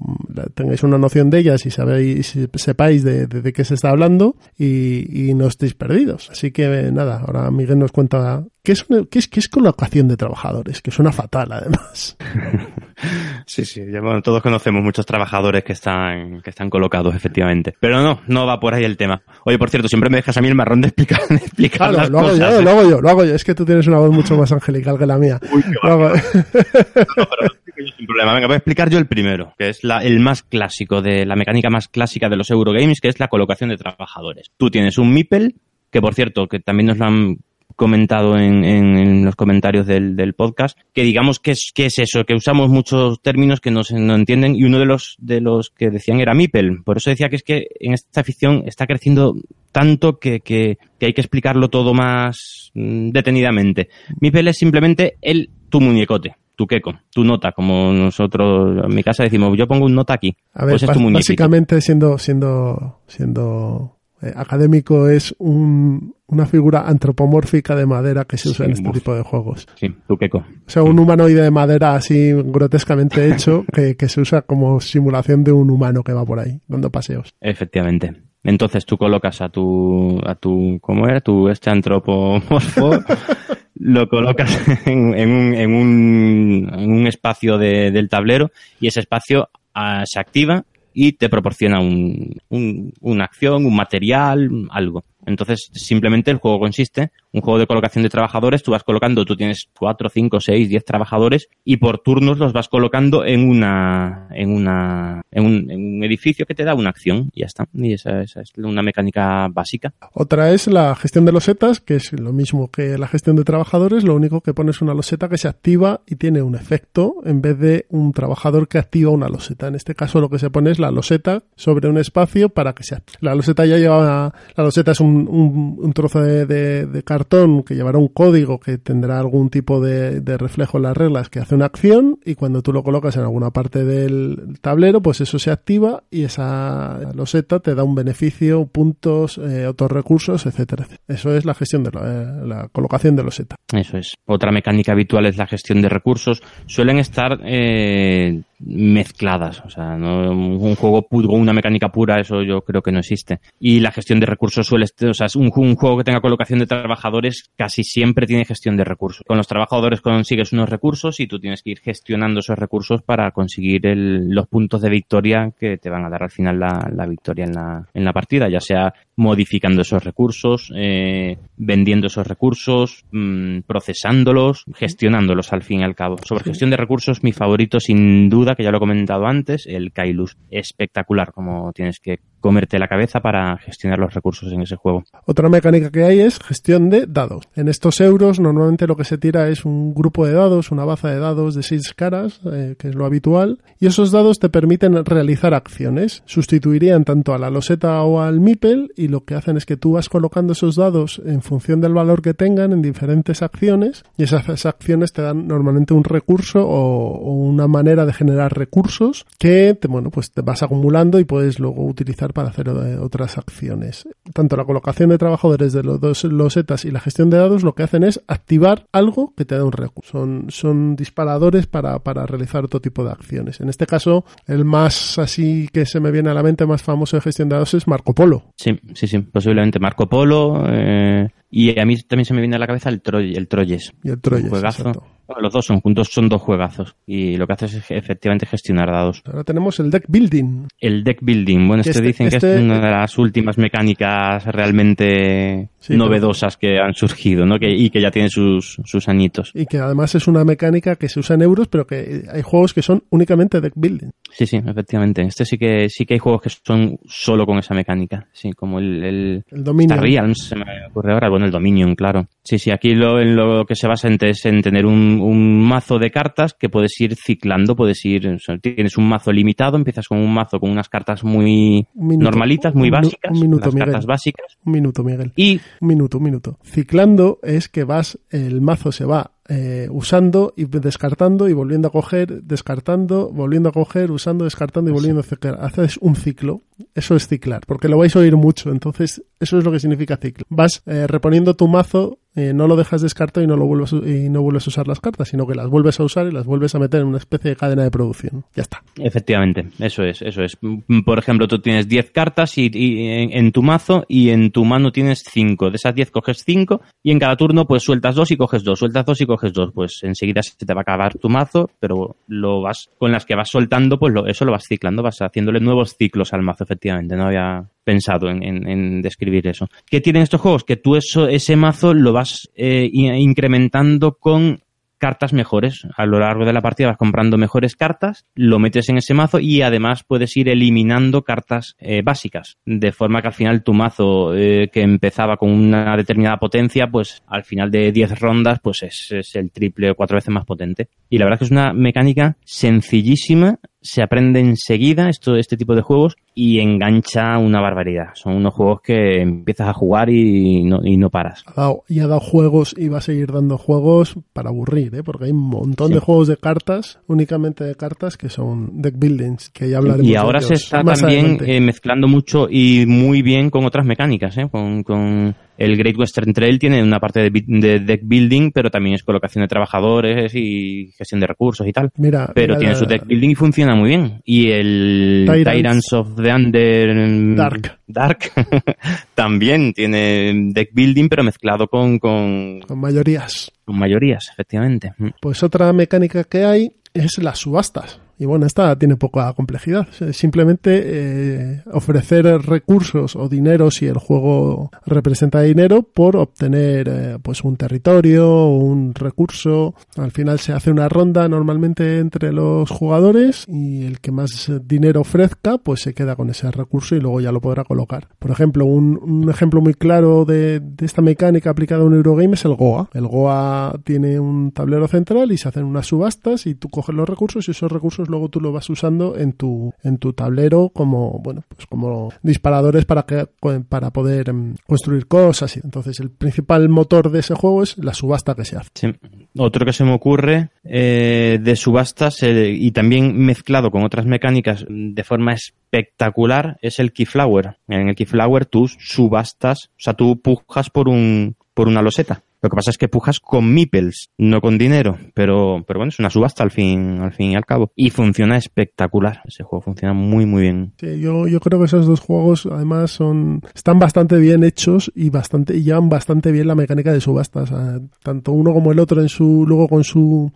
tengáis una noción de ellas y sabéis, sepáis de, de, qué se está hablando y, y, no estéis perdidos. Así que, nada, ahora Miguel nos cuenta ¿Qué es, qué, es, qué es colocación de trabajadores? Que suena fatal, además. *laughs* sí, sí. bueno, todos conocemos muchos trabajadores que están, que están colocados, efectivamente. Pero no, no va por ahí el tema. Oye, por cierto, siempre me dejas a mí el marrón de explicar, de explicar claro, lo hago Yo, ¿eh? Lo hago yo, lo hago yo. Es que tú tienes una voz mucho más angelical que la mía. Uy, qué *laughs* no, pero yo sin problema. Venga, voy a explicar yo el primero, que es la, el más clásico, de la mecánica más clásica de los Eurogames, que es la colocación de trabajadores. Tú tienes un MIPEL, que por cierto, que también nos lo han comentado en, en, los comentarios del, del, podcast, que digamos que es, que es eso, que usamos muchos términos que no se no entienden y uno de los, de los que decían era Mipel. Por eso decía que es que en esta ficción está creciendo tanto que, que, que hay que explicarlo todo más mm, detenidamente. Mipel es simplemente el, tu muñecote tu queco, tu nota, como nosotros en mi casa decimos, yo pongo un nota aquí. A ver, pues básicamente siendo, siendo, siendo eh, académico es un, una figura antropomórfica de madera que se usa en este tipo de juegos. Sí, tu queco. O sea, un humanoide de madera así grotescamente *laughs* hecho que, que, se usa como simulación de un humano que va por ahí dando paseos. Efectivamente. Entonces tú colocas a tu, a tu, ¿cómo era? Tu este antropomorfo, *laughs* lo colocas en, en, un, en, un, en un espacio de, del tablero y ese espacio uh, se activa y te proporciona un, un, una acción, un material, algo. Entonces, simplemente el juego consiste, un juego de colocación de trabajadores, tú vas colocando, tú tienes 4, 5, 6, 10 trabajadores y por turnos los vas colocando en una, en una, en un, en un edificio que te da una acción y ya está. Y esa, esa, es una mecánica básica. Otra es la gestión de losetas, que es lo mismo que la gestión de trabajadores, lo único que pones una loseta que se activa y tiene un efecto en vez de un trabajador que activa una loseta. En este caso lo que se pone es la loseta sobre un espacio para que se active. La loseta ya lleva, la loseta es un un, trozo de, cartón que llevará un código que tendrá algún tipo de, reflejo en las reglas que hace una acción y cuando tú lo colocas en alguna parte del tablero, pues eso se activa y esa loseta te da un beneficio, puntos, eh, otros recursos, etcétera. Eso es la gestión de la, eh, la, colocación de loseta. Eso es. Otra mecánica habitual es la gestión de recursos. Suelen estar eh, mezcladas. O sea, no, un juego puro, una mecánica pura, eso yo creo que no existe. Y la gestión de recursos suele, o sea, un, un, juego que tenga colocación de trabajadores casi siempre tiene gestión de recursos. Con los trabajadores consigues unos recursos y tú tienes que ir gestionando esos recursos para conseguir los puntos de victoria que te van a dar al final la, la victoria en la, en la partida, ya sea modificando esos recursos, eh, vendiendo esos recursos, mmm, procesándolos, gestionándolos al fin y al cabo. Sobre gestión de recursos, mi favorito sin duda, que ya lo he comentado antes, el Kailus. Espectacular como tienes que comerte la cabeza para gestionar los recursos en ese juego. Otra mecánica que hay es gestión de dados. En estos euros normalmente lo que se tira es un grupo de dados, una baza de dados de seis caras, eh, que es lo habitual, y esos dados te permiten realizar acciones. Sustituirían tanto a la loseta o al MIPEL y lo que hacen es que tú vas colocando esos dados en función del valor que tengan en diferentes acciones y esas acciones te dan normalmente un recurso o, una manera de generar recursos que te, bueno, pues te vas acumulando y puedes luego utilizar para hacer otras acciones. Tanto la colocación de trabajadores de los dos losetas y la gestión de dados lo que hacen es activar algo que te da un recurso. Son, son disparadores para, para realizar otro tipo de acciones. En este caso, el más así que se me viene a la mente más famoso de gestión de dados es Marco Polo. Sí, sí, sí, posiblemente Marco Polo. Eh, y a mí también se me viene a la cabeza el, Troy, el Troyes. Y el Troyes, juegazo. exacto. Los dos son juntos, son dos juegazos. Y lo que haces es efectivamente gestionar dados. Ahora tenemos el deck building. El deck building. Bueno, este, este dicen este... que es una de las últimas mecánicas realmente sí, novedosas pero... que han surgido, ¿no? Que, y que ya tiene sus, sus añitos. Y que además es una mecánica que se usa en euros, pero que hay juegos que son únicamente deck building. Sí, sí, efectivamente. Este sí que sí que hay juegos que son solo con esa mecánica. Sí, como el, el, el Dominion. Realms, se me ocurre ahora. Bueno, el Dominion, claro. Sí, sí, aquí lo, en lo que se basa en, es en tener un, un, mazo de cartas que puedes ir ciclando, puedes ir, o sea, tienes un mazo limitado, empiezas con un mazo con unas cartas muy minuto, normalitas, muy un, básicas, un minuto, las Miguel. cartas básicas. Un minuto, Miguel. Y un minuto, un minuto. Ciclando es que vas, el mazo se va eh, usando y descartando y volviendo a coger, descartando, volviendo a coger, usando, descartando y volviendo sí. a ciclar. Haces un ciclo. Eso es ciclar, porque lo vais a oír mucho. Entonces, eso es lo que significa ciclo. Vas eh, reponiendo tu mazo, eh, no lo dejas descartado y no lo vuelves y no vuelves a usar las cartas, sino que las vuelves a usar y las vuelves a meter en una especie de cadena de producción. Ya está. Efectivamente, eso es, eso es. Por ejemplo, tú tienes 10 cartas y, en, tu mazo y en tu mano tienes 5. De esas 10 coges 5 y en cada turno pues sueltas 2 y coges 2, sueltas 2 y coges 2. Pues enseguida se te va a acabar tu mazo, pero lo vas con las que vas soltando, pues lo, eso lo vas ciclando, vas haciéndole nuevos ciclos al mazo, efectivamente. No había pensado en, en, en describir eso. ¿Qué tienen estos juegos? Que tú eso, ese mazo lo vas eh, incrementando con cartas mejores. A lo largo de la partida vas comprando mejores cartas, lo metes en ese mazo y además puedes ir eliminando cartas eh, básicas. De forma que al final tu mazo eh, que empezaba con una determinada potencia, pues al final de 10 rondas, pues es, es, el triple o cuatro veces más potente. Y la verdad es que es una mecánica sencillísima, se aprende enseguida esto, este tipo de juegos y engancha una barbaridad. Son unos juegos que empiezas a jugar y no, y no paras. Ha dado, y ha dado juegos y va a seguir dando juegos para aburrir, ¿eh? porque hay un montón sí. de juegos de cartas, únicamente de cartas, que son deck buildings, que ya hablaremos Y ahora de se está también eh, mezclando mucho y muy bien con otras mecánicas, ¿eh? con, con El Great Western Trail tiene una parte de, deck building, pero también es colocación de trabajadores y gestión de recursos y tal. Mira, pero tiene su deck building y funciona muy bien. Y el Tyrants, of the Under Dark, Dark *laughs* también tiene deck building, pero mezclado con, con, con mayorías. Con mayorías, efectivamente. Pues otra mecánica que hay es las subastas. Y bueno, esta tiene poca complejidad. Simplemente eh, ofrecer recursos o dinero si el juego representa dinero por obtener eh, pues un territorio un recurso. Al final se hace una ronda normalmente entre los jugadores y el que más dinero ofrezca pues se queda con ese recurso y luego ya lo podrá colocar. Por ejemplo, un, ejemplo muy claro de, de, esta mecánica aplicada a un Eurogame es el Goa. El Goa tiene un tablero central y se hacen unas subastas y tú coges los recursos y esos recursos luego tú lo vas usando en tu, en tu tablero como, bueno, pues como disparadores para que, para poder em, construir cosas. Entonces, el principal motor de ese juego es la subasta que se hace. Otro que se me ocurre eh, de subastas eh, y también mezclado con otras mecánicas de forma espectacular es el Keyflower. En el Keyflower tú subastas, o sea, tú pujas por un, por una loseta. Lo que pasa es que pujas con meeples, no con dinero, pero, pero bueno, es una subasta al fin, al fin y al cabo. Y funciona espectacular. Ese juego funciona muy, muy bien. Sí, yo, yo creo que esos dos juegos además son, están bastante bien hechos y bastante, y llevan bastante bien la mecánica de subastas. tanto uno como el otro en su, luego con sus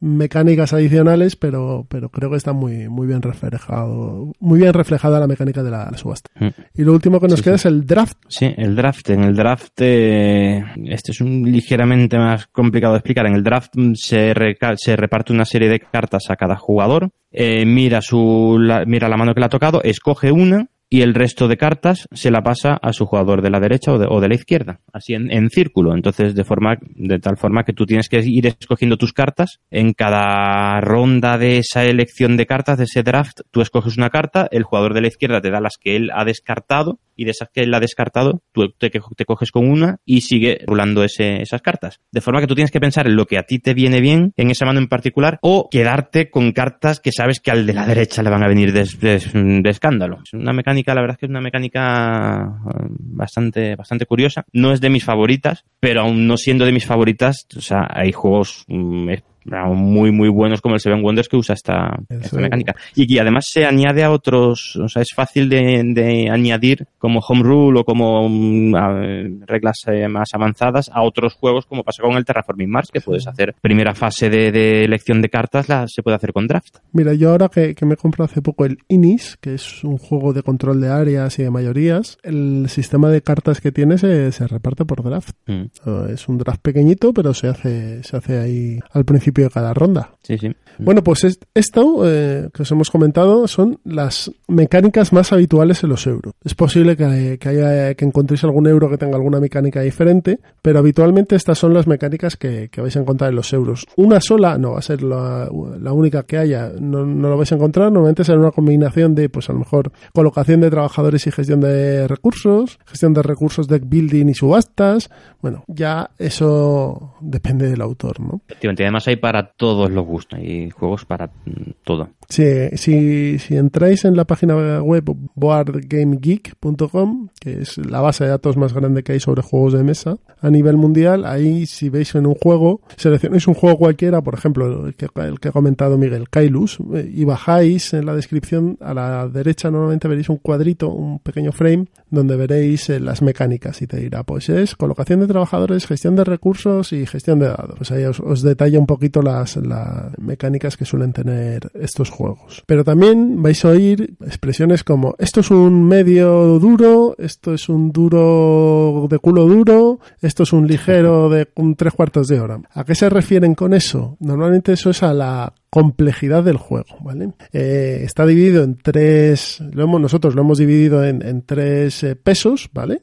mecánicas adicionales, pero, pero creo que está muy, muy bien reflejado, muy bien reflejada la mecánica de la, subasta. Mm. Y lo último que nos queda es el draft. Sí, el draft. En el draft, eh, este es un ligeramente más complicado de explicar. En el draft se, se reparte una serie de cartas a cada jugador, eh, mira, su, la, mira la mano que le ha tocado, escoge una y el resto de cartas se la pasa a su jugador de la derecha o de, o de la izquierda, así en, en, círculo. Entonces, de forma, de tal forma que tú tienes que ir escogiendo tus cartas. En cada ronda de esa elección de cartas, de ese draft, tú escoges una carta, el jugador de la izquierda te da las que él ha descartado y de esas que él ha descartado, tú te, te coges con una y sigue rulando ese, esas cartas. De forma que tú tienes que pensar en lo que a ti te viene bien, en esa mano en particular, o quedarte con cartas que sabes que al de la derecha le van a venir de, escándalo. Es una mecánica, la verdad es que es una mecánica eh, bastante, bastante curiosa. No es de mis favoritas, pero aún no siendo de mis favoritas, o sea, hay juegos mm, muy muy buenos como el Seven Wonders que usa esta, mecánica. Y, además se añade a otros o sea es fácil de, añadir como home rule o como mm, reglas eh, más avanzadas a otros juegos como pasa con el Terraforming Mars que puedes hacer primera fase de, elección de cartas la se puede hacer con draft. Mira yo ahora que, me he comprado hace poco el Inis que es un juego de control de áreas y de mayorías el sistema de cartas que tiene se, reparte por draft. Mm. es un draft pequeñito pero se hace se hace ahí al principio de cada ronda. Sí, sí. Bueno, pues esto eh, que os hemos comentado son las mecánicas más habituales en los euros. Es posible que, haya, que encontréis algún euro que tenga alguna mecánica diferente, pero habitualmente estas son las mecánicas que, vais a encontrar en los euros. Una sola no va a ser la, única que haya, no, lo vais a encontrar. Normalmente será una combinación de, pues a lo mejor, colocación de trabajadores y gestión de recursos, gestión de recursos, deck building y subastas. Bueno, ya eso depende del autor, ¿no? Efectivamente, además hay para todos los gustos, hay juegos para mm, todo. Sí, si, si entráis en la página web boardgamegeek.com, que es la base de datos más grande que hay sobre juegos de mesa a nivel mundial, ahí si veis en un juego, seleccionáis un juego cualquiera, por ejemplo, el que, el que ha comentado Miguel, Kailus, eh, y bajáis en la descripción a la derecha normalmente veréis un cuadrito, un pequeño frame, donde veréis eh, las mecánicas y te dirá, pues es colocación de trabajadores, gestión de recursos y gestión de datos. Pues ahí os, os detalla un poquito las, las mecánicas que suelen tener estos juegos juegos. Pero también vais a oír expresiones como esto es un medio duro, esto es un duro de culo duro, esto es un ligero de un tres cuartos de hora. ¿A qué se refieren con eso? Normalmente eso es a la complejidad del juego, ¿vale? Eh, está dividido en tres, lo hemos, nosotros lo hemos dividido en, tres eh, pesos, ¿vale?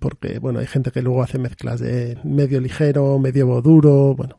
Porque, bueno, hay gente que luego hace mezclas de medio ligero, medio duro, bueno,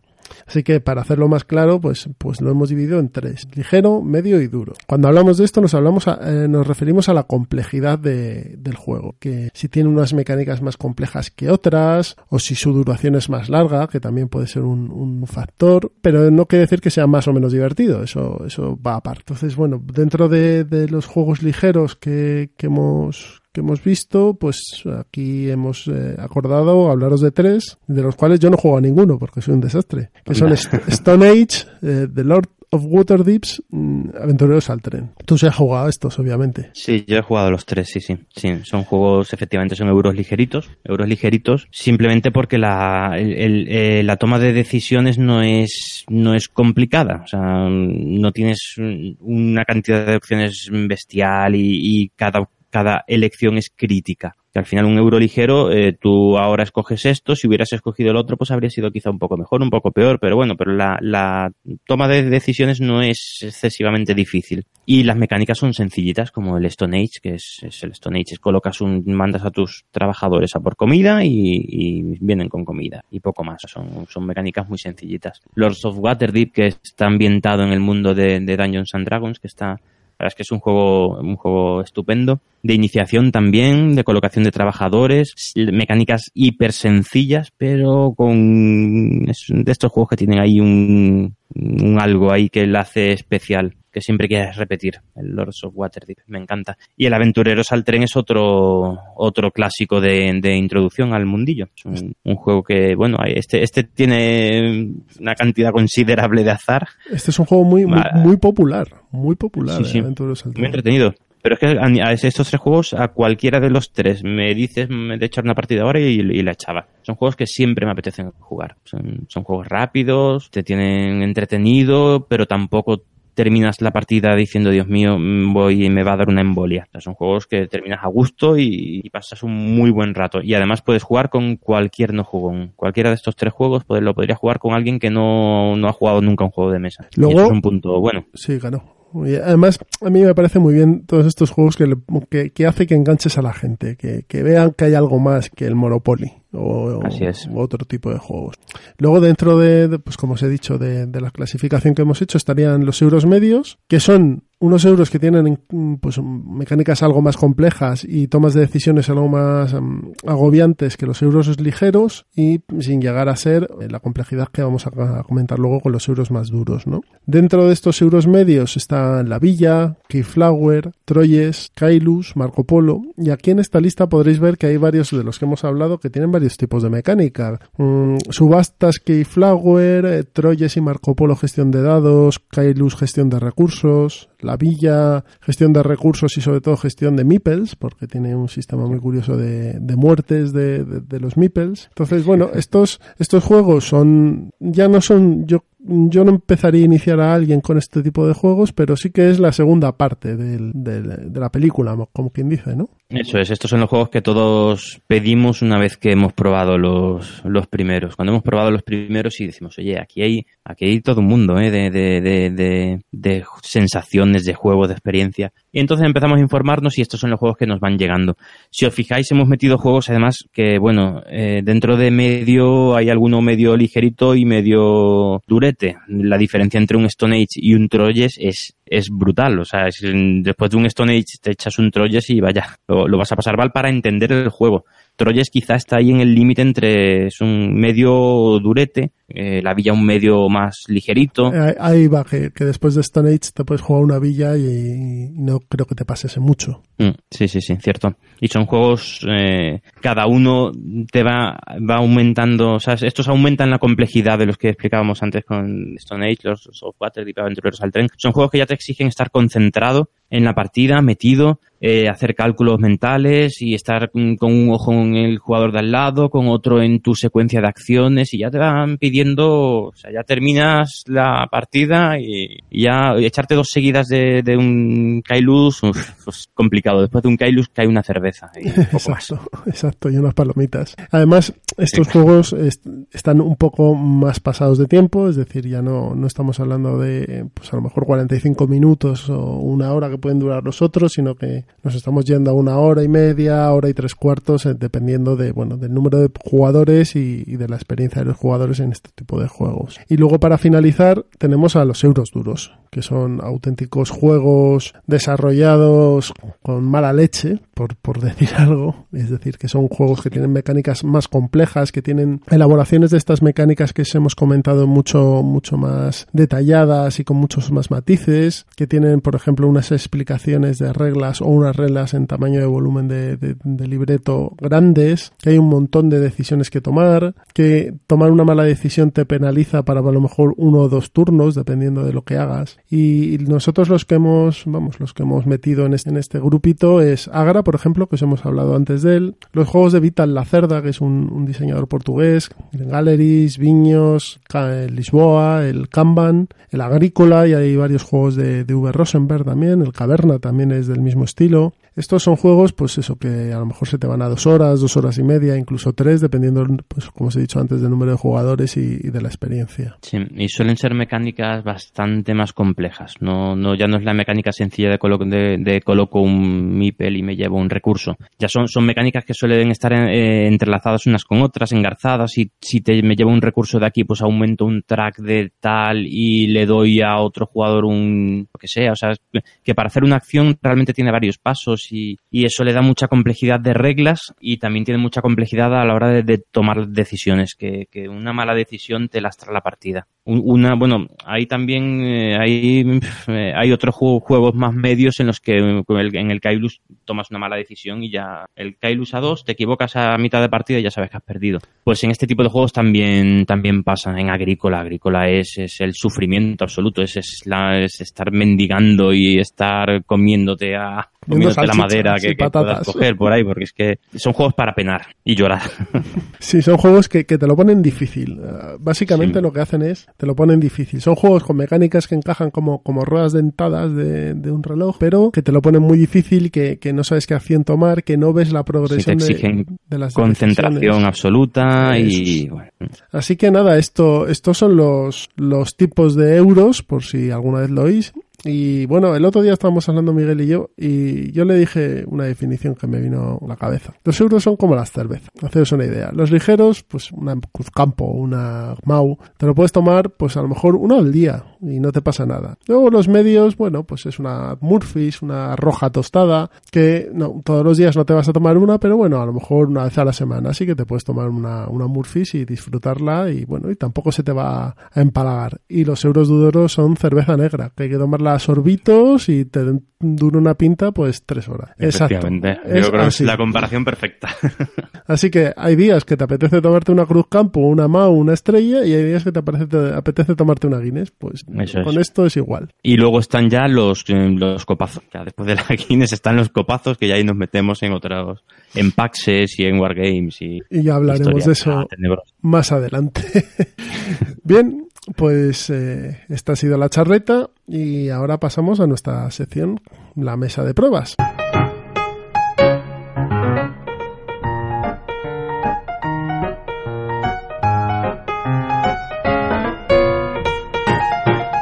Así que para hacerlo más claro, pues, pues lo hemos dividido en tres, ligero, medio y duro. Cuando hablamos de esto nos hablamos eh, nos referimos a la complejidad del juego, que si tiene unas mecánicas más complejas que otras, o si su duración es más larga, que también puede ser un, factor, pero no quiere decir que sea más o menos divertido, eso, eso va aparte. Entonces, bueno, dentro de, los juegos ligeros que, que hemos que hemos visto, pues aquí hemos eh, acordado hablaros de tres, de los cuales yo no juego a ninguno porque soy un desastre, que son Stone Age, eh, The Lord of Waterdeeps, mm, Aventureros al Tren. Tú se has jugado a estos, obviamente. Sí, yo he jugado los tres, sí, sí. Sí, son juegos, efectivamente, son euros ligeritos. Euros ligeritos, simplemente porque la, eh, la toma de decisiones no es, no es complicada. O sea, no tienes una cantidad de opciones bestial y, y cada cada elección es crítica. Al final un euro ligero, eh, tú ahora escoges esto, si hubieras escogido el otro, pues habría sido quizá un poco mejor, un poco peor, pero bueno, pero la, la toma de decisiones no es excesivamente difícil. Y las mecánicas son sencillitas, como el Stone Age, que es, el Stone Age, es colocas un, mandas a tus trabajadores a por comida y, vienen con comida, y poco más, son, son mecánicas muy sencillitas. Lords of Waterdeep, que está ambientado en el mundo de, de Dungeons and Dragons, que está la verdad es que es un juego, un juego estupendo. De iniciación también, de colocación de trabajadores, mecánicas hiper sencillas, pero con de estos juegos que tienen ahí un, un algo ahí que la hace especial que siempre quieres repetir, el Lords of Waterdeep, me encanta. Y el Aventureros al Tren es otro, otro clásico de, de introducción al mundillo. Es un, un, juego que, bueno, este, este tiene una cantidad considerable de azar. Este es un juego muy, muy, muy popular, muy popular, sí, sí. Aventureros al Tren. Muy entretenido. Pero es que a estos tres juegos, a cualquiera de los tres, me dices de echar una partida ahora y, y, la echaba. Son juegos que siempre me apetecen jugar. Son, son juegos rápidos, te tienen entretenido, pero tampoco terminas la partida diciendo, Dios mío, mm, voy y me va a dar una embolia. O sea, son juegos que terminas a gusto y, y, pasas un muy buen rato. Y además puedes jugar con cualquier no jugón. Cualquiera de estos tres juegos pues, lo podría jugar con alguien que no, no ha jugado nunca un juego de mesa. Luego, y eso es un punto bueno. Sí, ganó. Además, a mí me parece muy bien todos estos juegos que, le, que, que, hace que enganches a la gente, que, que, vean que hay algo más que el Monopoly o, Así es. o otro tipo de juegos. Luego, dentro de, de pues como os he dicho, de, de, la clasificación que hemos hecho, estarían los euros medios, que son unos euros que tienen pues mecánicas algo más complejas y tomas de decisiones algo más um, agobiantes que los euros ligeros y sin llegar a ser la complejidad que vamos a comentar luego con los euros más duros, ¿no? Dentro de estos euros medios están La Villa, Keyflower, Troyes, Kailus, Marco Polo y aquí en esta lista podréis ver que hay varios de los que hemos hablado que tienen varios tipos de mecánica. Mm, subastas Keyflower, eh, Troyes y Marco Polo gestión de dados, Kailus gestión de recursos, la villa, gestión de recursos y sobre todo gestión de meeples, porque tiene un sistema muy curioso de, de muertes de, de, de, los meeples. Entonces, bueno, *laughs* estos, estos juegos son, ya no son, yo yo no empezaría a iniciar a alguien con este tipo de juegos, pero sí que es la segunda parte del, del, de la película, como quien dice, ¿no? Eso es, estos son los juegos que todos pedimos una vez que hemos probado los, los primeros. Cuando hemos probado los primeros y decimos, oye, aquí hay, aquí hay todo un mundo ¿eh? de, de, de, de, sensaciones, de juego, de experiencia. Y entonces empezamos a informarnos y estos son los juegos que nos van llegando. Si os fijáis, hemos metido juegos además que, bueno, eh, dentro de medio hay alguno medio ligerito y medio durete. La diferencia entre un Stone Age y un Troyes es es brutal. O sea, es, después de un Stone Age te echas un Troyes y vaya, lo, lo, vas a pasar mal para entender el juego. Troyes quizá está ahí en el límite entre es un medio durete, eh, la villa un medio más ligerito. Ahí, ahí va, que, que, después de Stone Age te puedes jugar una villa y, no creo que te pasese mucho. Mm, sí, sí, sí, cierto. Y son juegos, eh, cada uno te va, va aumentando, o sea, estos aumentan la complejidad de los que explicábamos antes con Stone Age, los Softwater y Aventureros al Tren. Son juegos que ya te exigen estar concentrado en la partida, metido, eh, hacer cálculos mentales y estar con un ojo en el jugador de al lado, con otro en tu secuencia de acciones y ya te van pidiendo, o sea, ya terminas la partida y, y ya echarte dos seguidas de, de un Kailus, uf, pues complicado. Después de un Kailus cae una cerveza. Y un exacto, más. exacto, y unas palomitas. Además, estos sí. juegos est están un poco más pasados de tiempo, es decir, ya no, no estamos hablando de, pues a lo mejor 45 minutos o una hora que pueden durar los otros, sino que nos estamos yendo a una hora y media, hora y tres cuartos, dependiendo de, bueno, del número de jugadores y, y de la experiencia de los jugadores en este este tipo de juegos. Y luego para finalizar tenemos a los euros duros, que son auténticos juegos desarrollados con mala leche, por, por *laughs* decir algo. Es decir, que son juegos que tienen mecánicas más complejas, que tienen elaboraciones de estas mecánicas que hemos comentado mucho, mucho más detalladas y con muchos más matices, que tienen, por ejemplo, unas explicaciones de reglas o unas reglas en tamaño de volumen de, de libreto grandes, que hay un montón de decisiones que tomar, que tomar una mala decisión te penaliza para a lo mejor uno o dos turnos, dependiendo de lo que hagas. Y nosotros los que hemos, vamos, los que hemos metido en este, en grupito es Agra, por ejemplo, que os hemos hablado antes de él, los juegos de Vital Lacerda, que es un, diseñador portugués, Galleries, Viños, Lisboa, el Kanban, el Agrícola, y hay varios juegos de, de V. Rosenberg también, el Caverna también es del mismo estilo. Estos son juegos, pues eso, que a lo mejor se te van a dos horas, dos horas y media, incluso tres, dependiendo, pues como os he dicho antes, del número de jugadores y, de la experiencia. Sí, y suelen ser mecánicas bastante más complejas. No, no, ya no es la mecánica sencilla de coloco, de, de coloco un MIPEL y me llevo un recurso. Ya son, son mecánicas que suelen estar eh, entrelazadas unas con otras, engarzadas, y si te, me llevo un recurso de aquí, pues aumento un track de tal y le doy a otro jugador un, lo que sea. O sea, que para hacer una acción realmente tiene varios pasos y, eso le da mucha complejidad de reglas y también tiene mucha complejidad a la hora de, tomar decisiones, que, una mala decisión te lastra la partida. Una, bueno, hay también eh, hay, *laughs* eh, hay otros juegos, juegos más medios en los que en el Kailus tomas una mala decisión y ya el Kailus a dos te equivocas a mitad de partida y ya sabes que has perdido. Pues en este tipo de juegos también también pasa. En Agrícola, Agrícola es, es el sufrimiento absoluto, es, es, la, es estar mendigando y estar comiéndote a comiéndote la madera que, que puedas coger por ahí, porque es que son juegos para penar y llorar. *laughs* Sí, son juegos que, que te lo ponen difícil. Uh, básicamente sí. lo que hacen es, te lo ponen difícil. Son juegos con mecánicas que encajan como, como ruedas dentadas de, de un reloj, pero que te lo ponen muy difícil, que, que no sabes qué acción tomar, que no ves la progresión sí, te exigen de, de, las concentración absoluta y bueno. Así que nada, esto, estos son los, los tipos de euros, por si alguna vez lo oís. Y bueno, el otro día estábamos hablando Miguel y yo, y yo le dije una definición que me vino a la cabeza. Los euros son como las cervezas, haceros una idea. Los ligeros, pues una Cruzcampo, una Mau, te lo puedes tomar, pues a lo mejor uno al día, y no te pasa nada. Luego los medios, bueno, pues es una Murphy's, una roja tostada, que no, todos los días no te vas a tomar una, pero bueno, a lo mejor una vez a la semana sí que te puedes tomar una, una Murphy's y disfrutarla, y bueno, y tampoco se te va a empalagar. Y los euros duros son cerveza negra, que hay que tomarla a sorbitos y te dura una pinta pues tres horas. Exacto. Yo creo así. que es la comparación perfecta. *laughs* así que hay días que te apetece tomarte una Cruz Campo, una Mau, una Estrella y hay días que te, apetece, te apetece tomarte una Guinness. Pues Eso con es. esto es igual. Y luego están ya los, los copazos. Ya después de la *laughs* Guinness están los copazos que ya ahí nos metemos en otros, en Paxes y en Wargames y, y ya hablaremos de eso más adelante. *laughs* Bien, pues eh, esta ha sido la charreta y ahora pasamos a nuestra sección, la mesa de pruebas.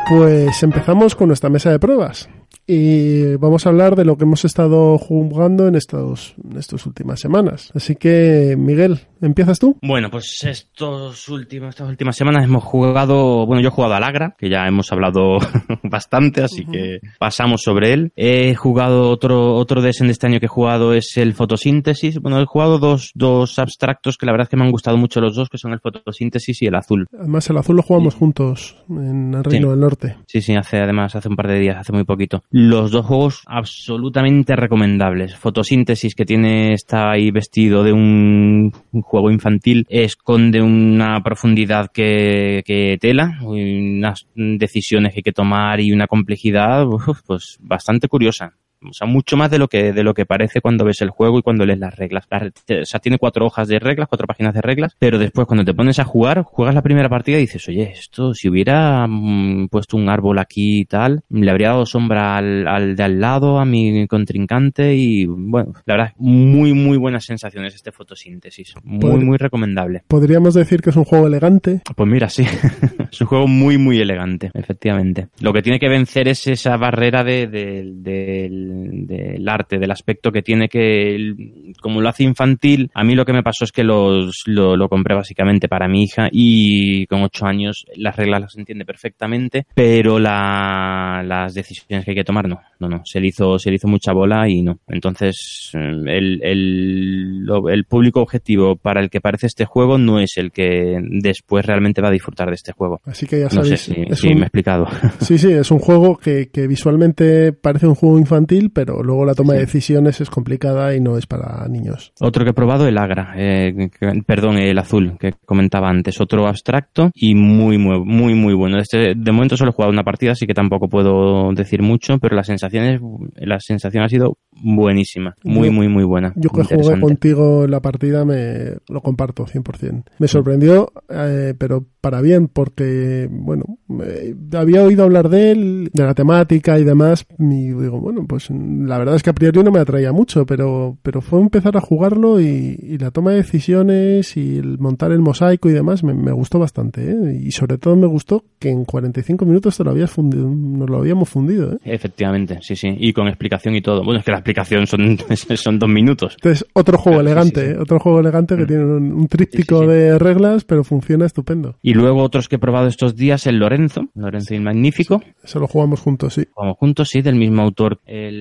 Pues empezamos con nuestra mesa de pruebas y vamos a hablar de lo que hemos estado jugando en estos, en estas últimas semanas. Así que, Miguel, ¿empiezas tú? Bueno, pues estos últimos, estas últimas semanas hemos jugado, bueno, yo he jugado al Agra, que ya hemos hablado *laughs* bastante, así uh -huh. que pasamos sobre él. He jugado otro, otro de este año que he jugado es el fotosíntesis. Bueno, he jugado dos, dos abstractos que la verdad es que me han gustado mucho los dos, que son el fotosíntesis y el azul. Además, el azul lo jugamos sí. juntos en el Reino sí. del Norte. Sí, sí, hace además hace un par de días, hace muy poquito. Los dos juegos absolutamente recomendables. Fotosíntesis, que tiene, está ahí vestido de un, juego infantil, esconde una profundidad que, que tela, unas decisiones que hay que tomar y una complejidad, pues bastante curiosa. O sea, mucho más de lo que de lo que parece cuando ves el juego y cuando lees las reglas. O sea, tiene cuatro hojas de reglas, cuatro páginas de reglas, pero después cuando te pones a jugar, juegas la primera partida y dices, oye, esto, si hubiera mmm, puesto un árbol aquí y tal, le habría dado sombra al, al, de al lado, a mi contrincante y, bueno, la verdad, muy, muy buenas sensaciones este fotosíntesis. Muy, muy recomendable. ¿Podríamos decir que es un juego elegante? Pues mira, sí. *laughs* es un juego muy, muy elegante, efectivamente. Lo que tiene que vencer es esa barrera de, de, de, de del arte, del aspecto que tiene que como lo hace infantil, a mí lo que me pasó es que los, lo, lo compré básicamente para mi hija y con ocho años las reglas las entiende perfectamente, pero la, las decisiones que hay que tomar no, no, no, se le hizo, se le hizo mucha bola y no. Entonces, el, el, lo- el público objetivo para el que parece este juego no es el que después realmente va a disfrutar de este juego. Así que ya No sé sabéis, si, es si un- me he explicado. Sí, sí, es un juego que, que visualmente parece un juego infantil, pero luego la toma de decisiones es complicada y no es para niños. Otro que he probado, el Agra, eh, perdón, el azul, que comentaba antes. Otro abstracto y muy, muy, muy, muy bueno. Este, de momento solo he jugado una partida, así que tampoco puedo decir mucho, pero la sensación, es, la sensación ha sido buenísima. Muy, Yo- muy, muy buena. Yo que jugué contigo en la partida me lo comparto 100%. Me sorprendió, eh, pero para bien, porque, bueno, eh, había oído hablar de él, de la temática y demás, y digo, bueno, pues la verdad es que a priori no me atraía mucho, pero, pero fue empezar a jugarlo y, y la toma de decisiones y el montar el mosaico y demás me, me gustó bastante, ¿eh? Y sobre todo me gustó que en 45 minutos te lo habías fundido, nos lo habíamos fundido, ¿eh? Efectivamente, sí, sí. Y con explicación y todo. Bueno, es que la explicación son, *laughs* son dos minutos. Entonces, otro juego Claro, elegante, sí, sí. ¿eh? otro juego elegante que Mm. tiene un, un tríptico sí. de reglas, pero funciona estupendo. Y luego otros que he probado estos días, el Lorenzo, Lorenzo el Magnífico. Eso lo jugamos juntos, sí. Jugamos juntos, sí, del mismo autor. El...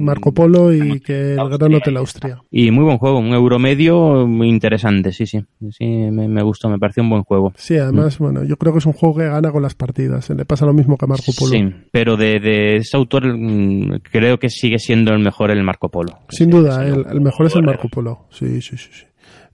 Marco Polo y que el Gran Hotel Austria. Y muy buen juego, un euro medio muy interesante, sí, sí. Sí, me, me gustó, me pareció un buen juego. Sí, además, bueno, yo creo que es un juego que gana con las partidas. Se le pasa lo mismo que a Marco Polo. Sí, pero de, de ese autor mm, creo que sigue siendo el mejor el Marco Polo. Sin duda, el, el mejor es el Marco Polo. Sí, sí, sí. sí.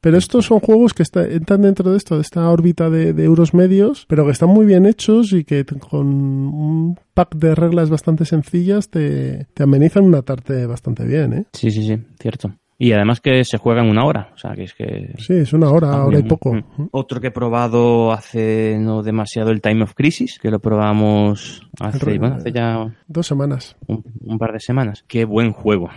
Pero estos son juegos que está- entran dentro de esto, de esta órbita de, de euros medios, pero que están muy bien hechos y que con un pack de reglas bastante sencillas te, te amenizan una tarde bastante bien, ¿eh? Sí, sí, sí, cierto. Y además que se juega en una hora, o sea, que es que... Sí, es una hora, hora y poco. Mm. Otro que he probado hace no demasiado el Time of Crisis, que lo probamos hace, bueno, hace ya Dos semanas. un, un par de semanas. Qué buen juego.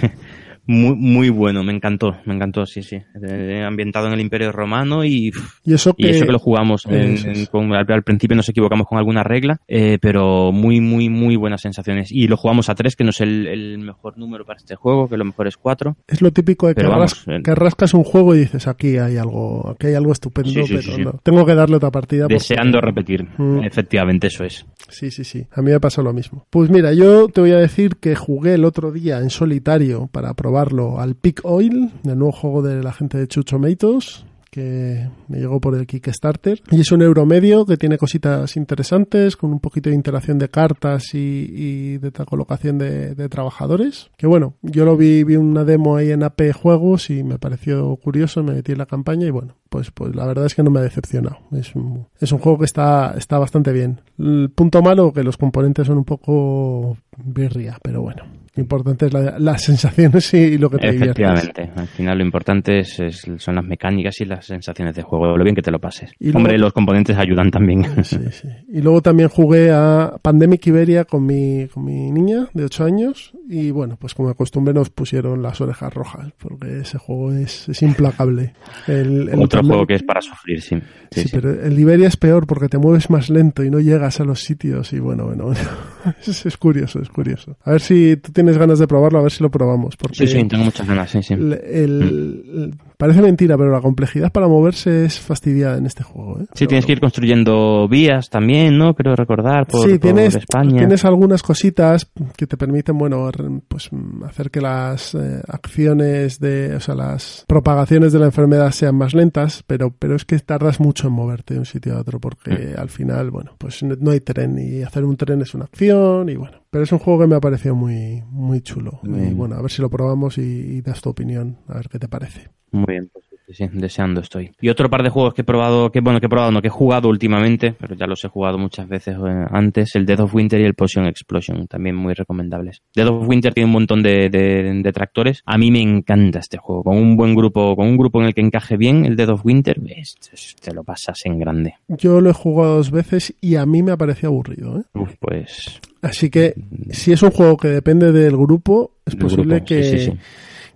*laughs* muy, muy bueno, me encantó, me encantó, sí, sí. Eh, ambientado en el Imperio Romano y, Y eso que... y eso que lo jugamos. en- Eso es. en- con- al, al principio nos equivocamos con alguna regla, eh, pero muy, muy, muy buenas sensaciones. Y lo jugamos a tres, que no es el, el mejor número para este juego, que lo mejor es cuatro. Es lo típico de que, vamos, ras- que rascas un juego y dices aquí hay algo, aquí hay algo estupendo, Sí, sí, pero sí, sí. no. Tengo que darle otra partida. porque- Deseando repetir. Mm. Efectivamente, eso es. Sí, sí, sí. A mí me pasa lo mismo. Pues mira, yo te voy a decir que jugué el otro día en solitario para probarlo al Peak Oil, el nuevo juego de la gente de Chucho Meitos que me llegó por el Kickstarter. Y es un euro medio que tiene cositas interesantes con un poquito de interacción de cartas y, y de colocación de, de trabajadores. Que bueno yo lo vi vi una demo ahí en AP Juegos y me pareció curioso me metí en la campaña y bueno pues pues la verdad es que no me ha decepcionado. Es un, es un juego que está está bastante bien. El punto malo que los componentes son un poco birria pero bueno lo importante es la- las sensaciones y lo que te diviertes Efectivamente. Al final lo importante es, es- son las mecánicas y las sensaciones de juego, lo bien que te lo pases. Y luego- Hombre, los componentes ayudan también. Sí, sí. Y luego también jugué a Pandemic Iberia con mi, con mi niña de 8 años y bueno, pues como de costumbre nos pusieron las orejas rojas porque ese juego es, es implacable. El, el Otro Pandemic- juego que es para sufrir, sí. Sí, Sí, pero el Iberia es peor porque te mueves más lento y no llegas a los sitios y bueno, bueno, bueno. *laughs* Es, es curioso, es curioso. A ver si tú tienes ganas de probarlo, a ver si lo probamos. Porque Sí, sí, tengo muchas ganas, sí, sí. el- el- el- parece mentira, pero la complejidad para moverse es fastidiada en este juego. ¿eh? Sí, Pero tienes que ir construyendo vías también, ¿no? Creo recordar por, sí, por tienes, España. tienes algunas cositas que te permiten, bueno, pues mm, hacer que las eh, acciones de, o sea, las propagaciones de la enfermedad sean más lentas, pero, pero es que tardas mucho en moverte de un sitio a otro porque al final, bueno, pues no, hay tren y hacer un tren es una acción y bueno, pero es un juego que me ha parecido muy, muy chulo y Bien. bueno, a ver si lo probamos y, y das tu opinión, a ver qué te parece. Muy bien, pues sí, sí, deseando estoy. Y otro par de juegos que he probado, que bueno, que he probado, no, que he jugado últimamente, pero ya los he jugado muchas veces eh, antes, el Dead of Winter y el Potion Explosion, también muy recomendables. Dead of Winter tiene un montón de, de, de tractores. A mí me encanta este juego, con un buen grupo, con un grupo en el que encaje bien el Dead of Winter, es- es- te lo pasas en grande. Yo lo he jugado dos veces y a mí me ha parecido aburrido, ¿eh? Uf, pues Así que si es un juego que depende del grupo, es posible grupo, que, sí, sí, sí.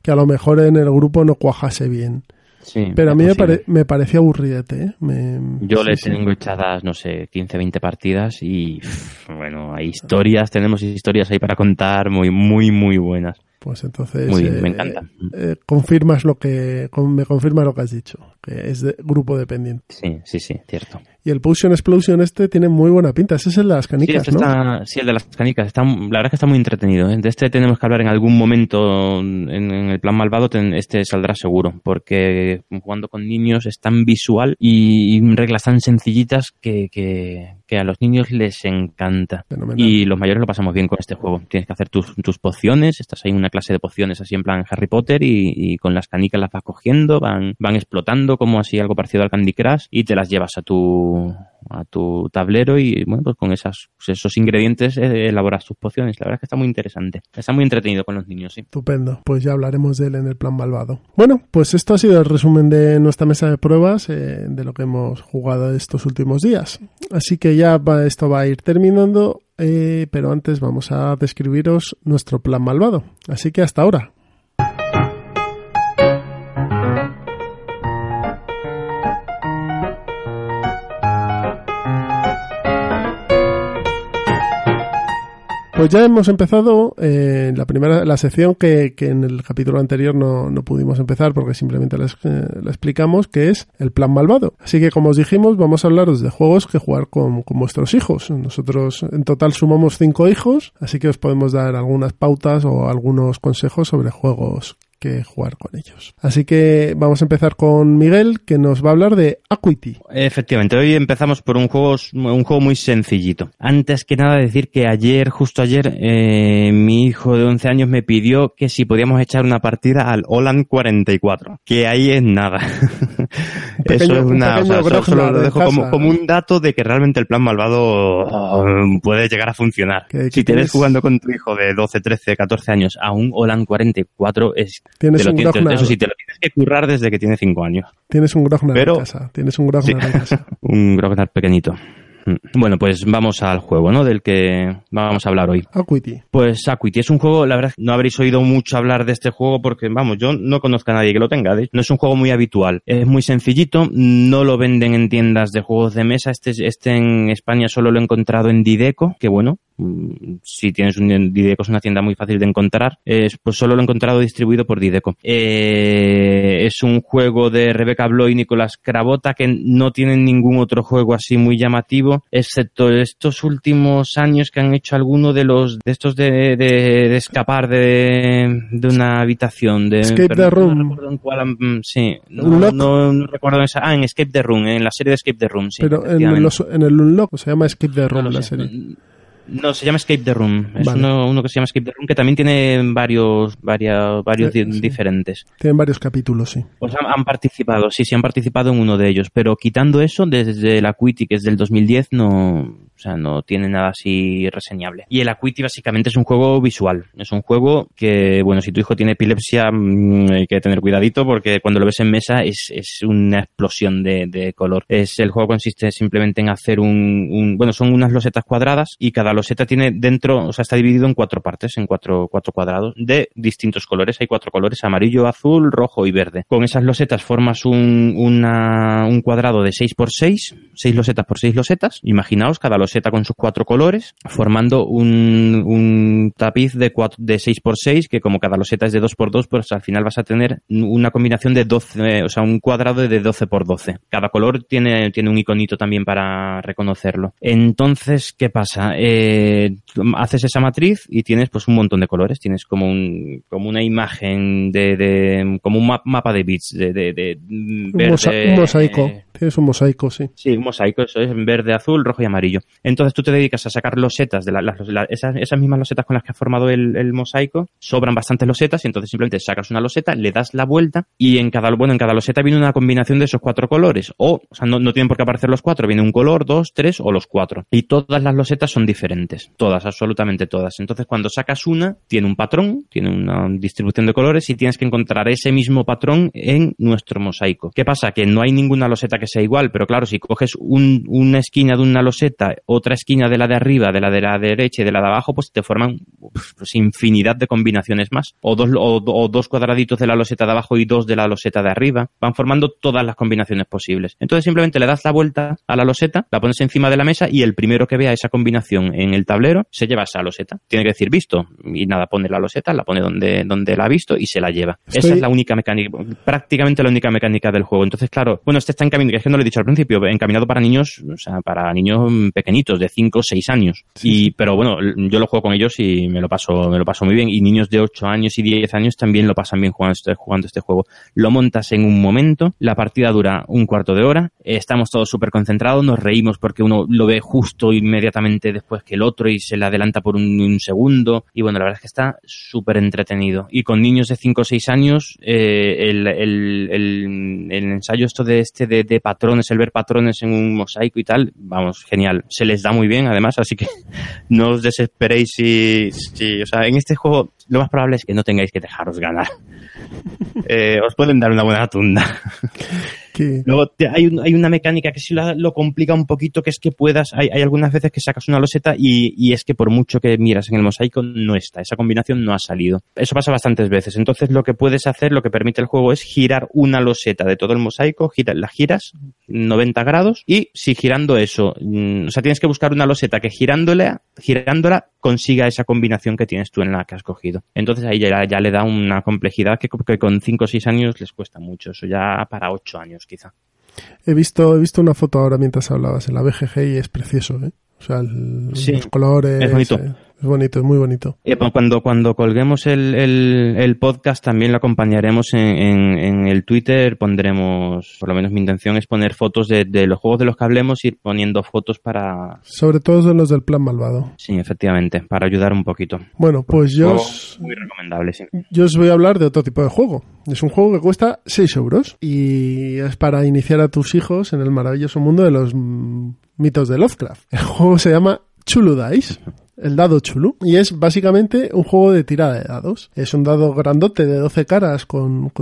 Que a lo mejor en el grupo no cuajase bien. Sí, Pero a mí me, pare- me parecía aburridete. ¿eh? Me- Yo le sí, sí. tengo echadas, no sé, 15, 20 partidas y, bueno, hay historias, tenemos historias ahí para contar muy, muy, muy buenas. Pues entonces Muy bien, eh, me encanta. eh, confirmas lo que me confirma lo que has dicho, es de grupo dependiente. Sí, sí, sí, cierto. Y el Potion Explosion este tiene muy buena pinta. Ese es el de las Sí, canicas, este ¿no? está- sí, el de las canicas. Está, la verdad es que está muy entretenido. ¿eh? De este tenemos que hablar en algún momento en, en el plan malvado. ten- este saldrá seguro. Porque jugando con niños es tan visual y, y reglas tan sencillitas que, que, que a los niños les encanta. Fenomenal. Y los mayores lo pasamos bien con este juego. Tienes que hacer tus, tus pociones. Estás ahí en una clase de pociones así en plan Harry Potter y, y con las canicas las vas cogiendo, van, van explotando como así algo parecido al Candy Crush y te las llevas a tu a tu tablero y bueno pues con esas esos ingredientes eh, elaboras tus pociones la verdad es que está muy interesante está muy entretenido con los niños sí Estupendo. Pues ya hablaremos de él en el plan malvado. Bueno, pues esto ha sido el resumen de nuestra mesa de pruebas eh, de lo que hemos jugado estos últimos días. Así que ya esto va a ir terminando, eh, pero antes vamos a describiros nuestro plan malvado. Así que hasta ahora. Pues ya hemos empezado eh, la primera la sección que, que en el capítulo anterior no, no pudimos empezar porque simplemente eh, la explicamos, que es el plan malvado. Así que como os dijimos, vamos a hablaros de juegos que jugar con, con vuestros hijos. Nosotros en total sumamos cinco hijos, así que os podemos dar algunas pautas o algunos consejos sobre juegos que jugar con ellos. Así que vamos a empezar con Miguel, que nos va a hablar de Acuity. Efectivamente, hoy empezamos por un juego, un juego muy sencillito. Antes que nada decir que ayer, justo ayer, eh, mi hijo de 11 años me pidió que si podíamos echar una partida al Holland 44, que ahí es nada. *laughs* pequeño- Eso es un una, o sea, pequeño solo- solo Grognar lo dejo como, como un dato de que realmente el plan malvado oh, puede llegar a funcionar. Si te ves tienes- jugando con tu hijo de 12, 13, 14 años a un Holland 44, es, Tienes un tienes- Grognar. eso sí, te lo tienes que currar desde que tiene 5 años. Tienes un Grognar Pero- en casa. Tienes un Grognar en casa. *laughs* Un Grognar pequeñito. Mm. Bueno, pues vamos al juego, ¿no? Del que vamos a hablar hoy. Acuity. Pues Acuity es un juego, la verdad, no habréis oído mucho hablar de este juego porque, vamos, yo no conozco a nadie que lo tenga. No es un juego muy habitual. Es muy sencillito, no lo venden en tiendas de juegos de mesa. Este, este en España solo lo he encontrado en Dideco, que bueno, si tienes un Dideco es una tienda muy fácil de encontrar, es- pues solo lo he encontrado distribuido por Dideco. Eh, es un juego de Rebecca Bloy y Nicolás Cravota que no tienen ningún otro juego así muy llamativo, excepto estos últimos años que han hecho alguno de los de estos de, de- de escapar de, de una habitación de Escape the no Room. recuerdo en cuál, mm, sí, no, no, no recuerdo en esa, ah, en Escape the Room, en la serie de Escape the Room, sí. Pero en, los, en el Unlock se llama Skip the Room No lo la sé. serie. No, se llama Escape the Room. Es Vale. uno, uno que se llama Escape the Room que también tiene varios, varios, varios Sí, di- sí. diferentes. Tienen varios capítulos, sí. Pues han, han participado, sí, sí han participado en uno de ellos, pero quitando eso, desde el Acuity, que es del 2010, no, o sea, no tiene nada así reseñable. Y el Acuity básicamente es un juego visual. Es un juego que, bueno, si tu hijo tiene epilepsia, mm, hay que tener cuidadito porque cuando lo ves en mesa es, es una explosión de, de color. Es, el juego consiste simplemente en hacer un, un- bueno, son unas losetas cuadradas y cada loseta tiene dentro, o sea, está dividido en cuatro partes, en cuatro, cuatro cuadrados de distintos colores. Hay cuatro colores, amarillo, azul, rojo y verde. Con esas losetas formas un, una- un cuadrado de 6 por 6, 6 losetas por 6 losetas. Imaginaos cada loseta con sus cuatro colores, formando un, un tapiz de, cuatro, de 6 por 6, que como cada loseta es de 2 por 2, pues al final vas a tener una combinación de 12, o sea, un cuadrado de 12 por 12. Cada color tiene, tiene un iconito también para reconocerlo. Entonces, ¿qué pasa? Eh, haces esa matriz y tienes pues un montón de colores. Tienes como un, como una imagen de, de como un ma- mapa de bits, de, de, de Un, verde, mosa- un mosaico. eh, Tienes un mosaico, sí. Sí, un mosaico, eso es en verde, azul, rojo y amarillo. Entonces tú te dedicas a sacar losetas de la- las- la- esas, esas mismas losetas con las que has formado el, el mosaico, sobran bastantes losetas y entonces simplemente sacas una loseta, le das la vuelta y en cada, bueno, en cada loseta viene una combinación de esos cuatro colores. O, o sea, no, no tienen por qué aparecer los cuatro, viene un color, dos, tres o los cuatro. Y todas las losetas son diferentes. Todas, absolutamente todas. Entonces cuando sacas una, tiene un patrón, tiene una distribución de colores y tienes que encontrar ese mismo patrón en nuestro mosaico. ¿Qué pasa? Que no hay ninguna loseta que sea igual, pero claro, si coges un- una esquina de una loseta, otra esquina de la de arriba, de la de la derecha y de la de abajo, pues te forman pues, infinidad de combinaciones más. O dos, o, o dos cuadraditos de la loseta de abajo y dos de la loseta de arriba. Van formando todas las combinaciones posibles. Entonces simplemente le das la vuelta a la loseta, la pones encima de la mesa y el primero que vea esa combinación en el tablero, se lleva esa loseta. Tiene que decir visto y nada, pone la loseta, la pone donde, donde la ha visto y se la lleva. Esa es la única mecánica, prácticamente la única mecánica del juego. Entonces, claro, bueno, este está encaminado, es que no lo he dicho al principio, encaminado para niños, o sea, para niños pequeñitos de 5 o 6 años. y, pero bueno, yo lo juego con ellos y me lo paso, me lo paso muy bien. Y niños de 8 años y 10 años también lo pasan bien jugando este, jugando este juego. Lo montas en un momento, la partida dura un cuarto de hora, estamos todos súper concentrados, nos reímos porque uno lo ve justo inmediatamente después que el otro y se le adelanta por un, segundo. Y bueno, la verdad es que está súper entretenido. Y con niños de 5 o 6 años, eh, el, el, el, ensayo esto de este de, de, patrones, el ver patrones en un mosaico y tal, vamos, genial. Se les da muy bien además, así que *laughs* no os desesperéis si, si o sea, en este juego lo más probable es que no tengáis que dejaros ganar. *laughs* Eh, os pueden dar una buena tunda. *laughs* Luego hay, hay, una mecánica que sí lo, complica un poquito, que es que puedas, hay, hay algunas veces que sacas una loseta y, y, es que por mucho que miras en el mosaico no está, esa combinación no ha salido. Eso pasa bastantes veces. Entonces lo que puedes hacer, lo que permite el juego es girar una loseta de todo el mosaico, la giras 90 grados y si girando eso, mm, o sea, tienes que buscar una loseta que girándola, girándola consiga esa combinación que tienes tú en la que has cogido. Entonces ahí ya, ya le da una complejidad que, que con 5 o 6 años les cuesta mucho. Eso ya para 8 años quizá. He visto, he visto una foto ahora mientras hablabas en la BGG y es precioso, ¿eh? O sea, los colores. Es bonito. Eh, es bonito, es muy bonito. cuando, cuando colguemos el, el, podcast también lo acompañaremos en, en, el Twitter, pondremos, por lo menos mi intención es poner fotos de, de, los juegos de los que hablemos, ir poniendo fotos para... Sobre todo de los del plan malvado. Sí, efectivamente, para ayudar un poquito. Bueno, pues yo... Os, muy recomendable, sí. Yo os voy a hablar de otro tipo de juego. Es un juego que cuesta 6 euros y es para iniciar a tus hijos en el maravilloso mundo de los mitos de Lovecraft. El juego se llama Chulu Dice el dado Chulu. Y es básicamente un juego de tirada de dados. Es un dado grandote de 12 caras con,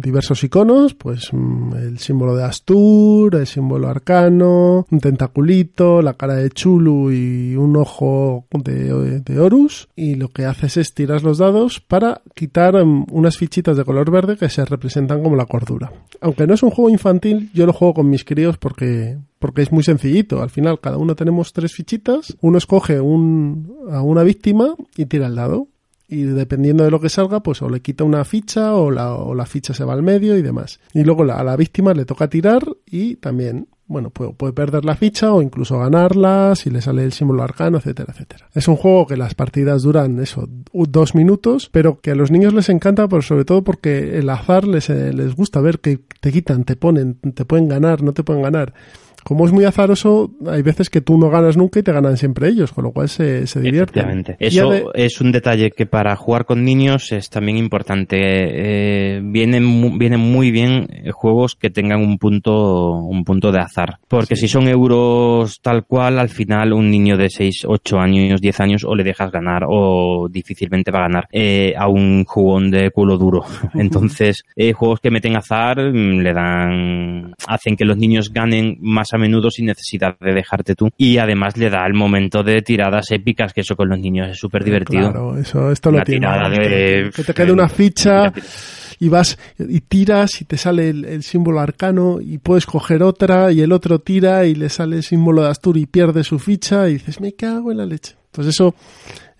diversos iconos, pues mm, el símbolo de Astur, el símbolo arcano, un tentaculito, la cara de Chulu y un ojo de, de Horus. Y lo que haces es tiras los dados para quitar mm, unas fichitas de color verde que se representan como la cordura. Aunque no es un juego infantil, yo lo juego con mis críos porque, porque es muy sencillito. Al final, cada uno tenemos tres fichitas, uno escoge un, a una víctima y tira el dado. Y dependiendo de lo que salga, pues o le quita una ficha o la, o ficha se va al medio y demás. Y luego a la víctima le toca tirar y también bueno, puede, puede, perder la ficha o incluso ganarla si le sale el símbolo arcano, etcétera, etcétera. Es un juego que las partidas duran eso, dos minutos, pero que a los niños les encanta, pero sobre todo porque el azar les, eh, les gusta ver que te quitan, te ponen, te pueden ganar, no te pueden ganar como es muy azaroso, hay veces que tú no ganas nunca y te ganan siempre ellos, con lo cual se, se divierte. Eso es un detalle que para jugar con niños es también importante. Eh, vienen, vienen muy bien juegos que tengan un punto, un punto de azar. Porque si son euros tal cual, al final un niño de 6, 8 años, 10 años o le dejas ganar o difícilmente va a ganar eh, a un jugón de culo duro. *laughs* Entonces, eh, juegos que meten azar mm, le dan, hacen que los niños ganen más a menudo sin necesidad de dejarte tú. Y además le da el momento de tiradas épicas, que eso con los niños es súper divertido. Claro, eso, esto lo tiene. Que te quede una ficha y vas y tiras y te sale el, símbolo arcano y puedes coger otra y el otro tira y le sale el símbolo de Astur y pierde su ficha y dices, me cago en la leche. Pues eso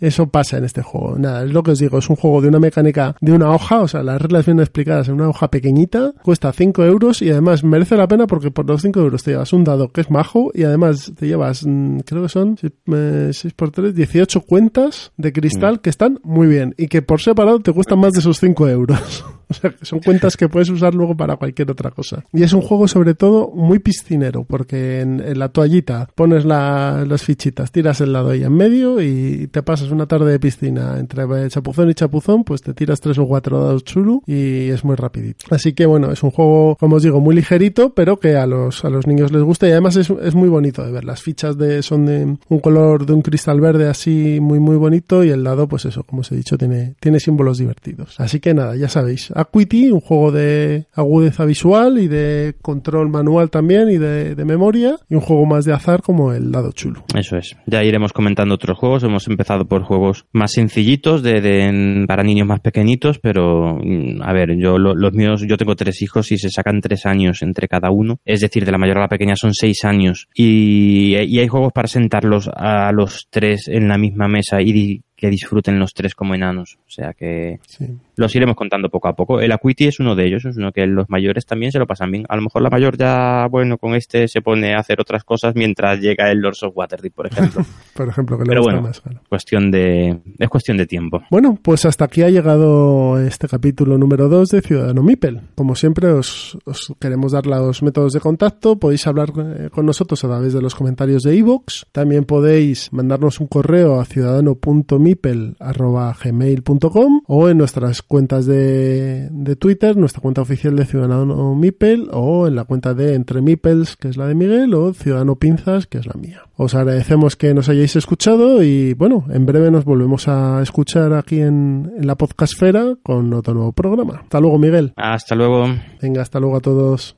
eso pasa en este juego. Nada, es lo que os digo, es un juego de una mecánica de una hoja, o sea, las reglas vienen explicadas en una hoja pequeñita, cuesta 5 euros y además merece la pena porque por los 5 euros te llevas un dado que es majo y además te llevas, mm, creo que son 6 por 3, 18 cuentas de cristal mm. que están muy bien y que por separado te cuestan más de esos 5 euros. *laughs* O sea, son cuentas que puedes usar luego para cualquier otra cosa. Y es un juego sobre todo muy piscinero, porque en, la toallita pones las fichitas, tiras el lado ahí en medio y te pasas una tarde de piscina entre chapuzón y chapuzón, pues te tiras tres o cuatro dados chulu y es muy rapidito. Así que bueno, es un juego, como os digo, muy ligerito, pero que a los, a los niños les gusta y además es, es muy bonito de ver. Las fichas de, son de un color de un cristal verde así muy muy bonito y el lado, pues eso, como os he dicho, tiene, tiene símbolos divertidos. Así que nada, ya sabéis, Acuity, un juego de agudeza visual y de control manual también y de, de memoria, y un juego más de azar como el Dado Chulo. Eso es. Ya iremos comentando otros juegos. Hemos empezado por juegos más sencillitos de, de- para niños más pequeñitos, pero mm, a ver, yo lo- los míos, yo tengo tres hijos y se sacan tres años entre cada uno. Es decir, de la mayor a la pequeña son seis años. Y, y hay juegos para sentarlos a los tres en la misma mesa y que disfruten los tres como enanos. O sea que Sí. Los iremos contando poco a poco. El Acuity es uno de ellos, es uno que los mayores también se lo pasan bien. A lo mejor la mayor ya, bueno, con este se pone a hacer otras cosas mientras llega el Lords of Waterdeep, por ejemplo. *laughs* Por ejemplo, que le Pero gusta bueno. más. claro. cuestión de, es cuestión de tiempo. Bueno, pues hasta aquí ha llegado este capítulo número 2 de Ciudadano Mipel. Como siempre, os, os queremos dar los métodos de contacto. Podéis hablar eh, con nosotros a través de los comentarios de iVoox. También podéis mandarnos un correo a ciudadano.mipel.gmail.com o en nuestras cuentas de, de Twitter, nuestra cuenta oficial de Ciudadano Mipel o en la cuenta de Entre Mipels, que es la de Miguel, o Ciudadano Pinzas, que es la mía. Os agradecemos que nos hayáis escuchado y bueno, en breve nos volvemos a escuchar aquí en, en la podcastfera con otro nuevo programa. Hasta luego, Miguel. Hasta luego. Venga, hasta luego a todos.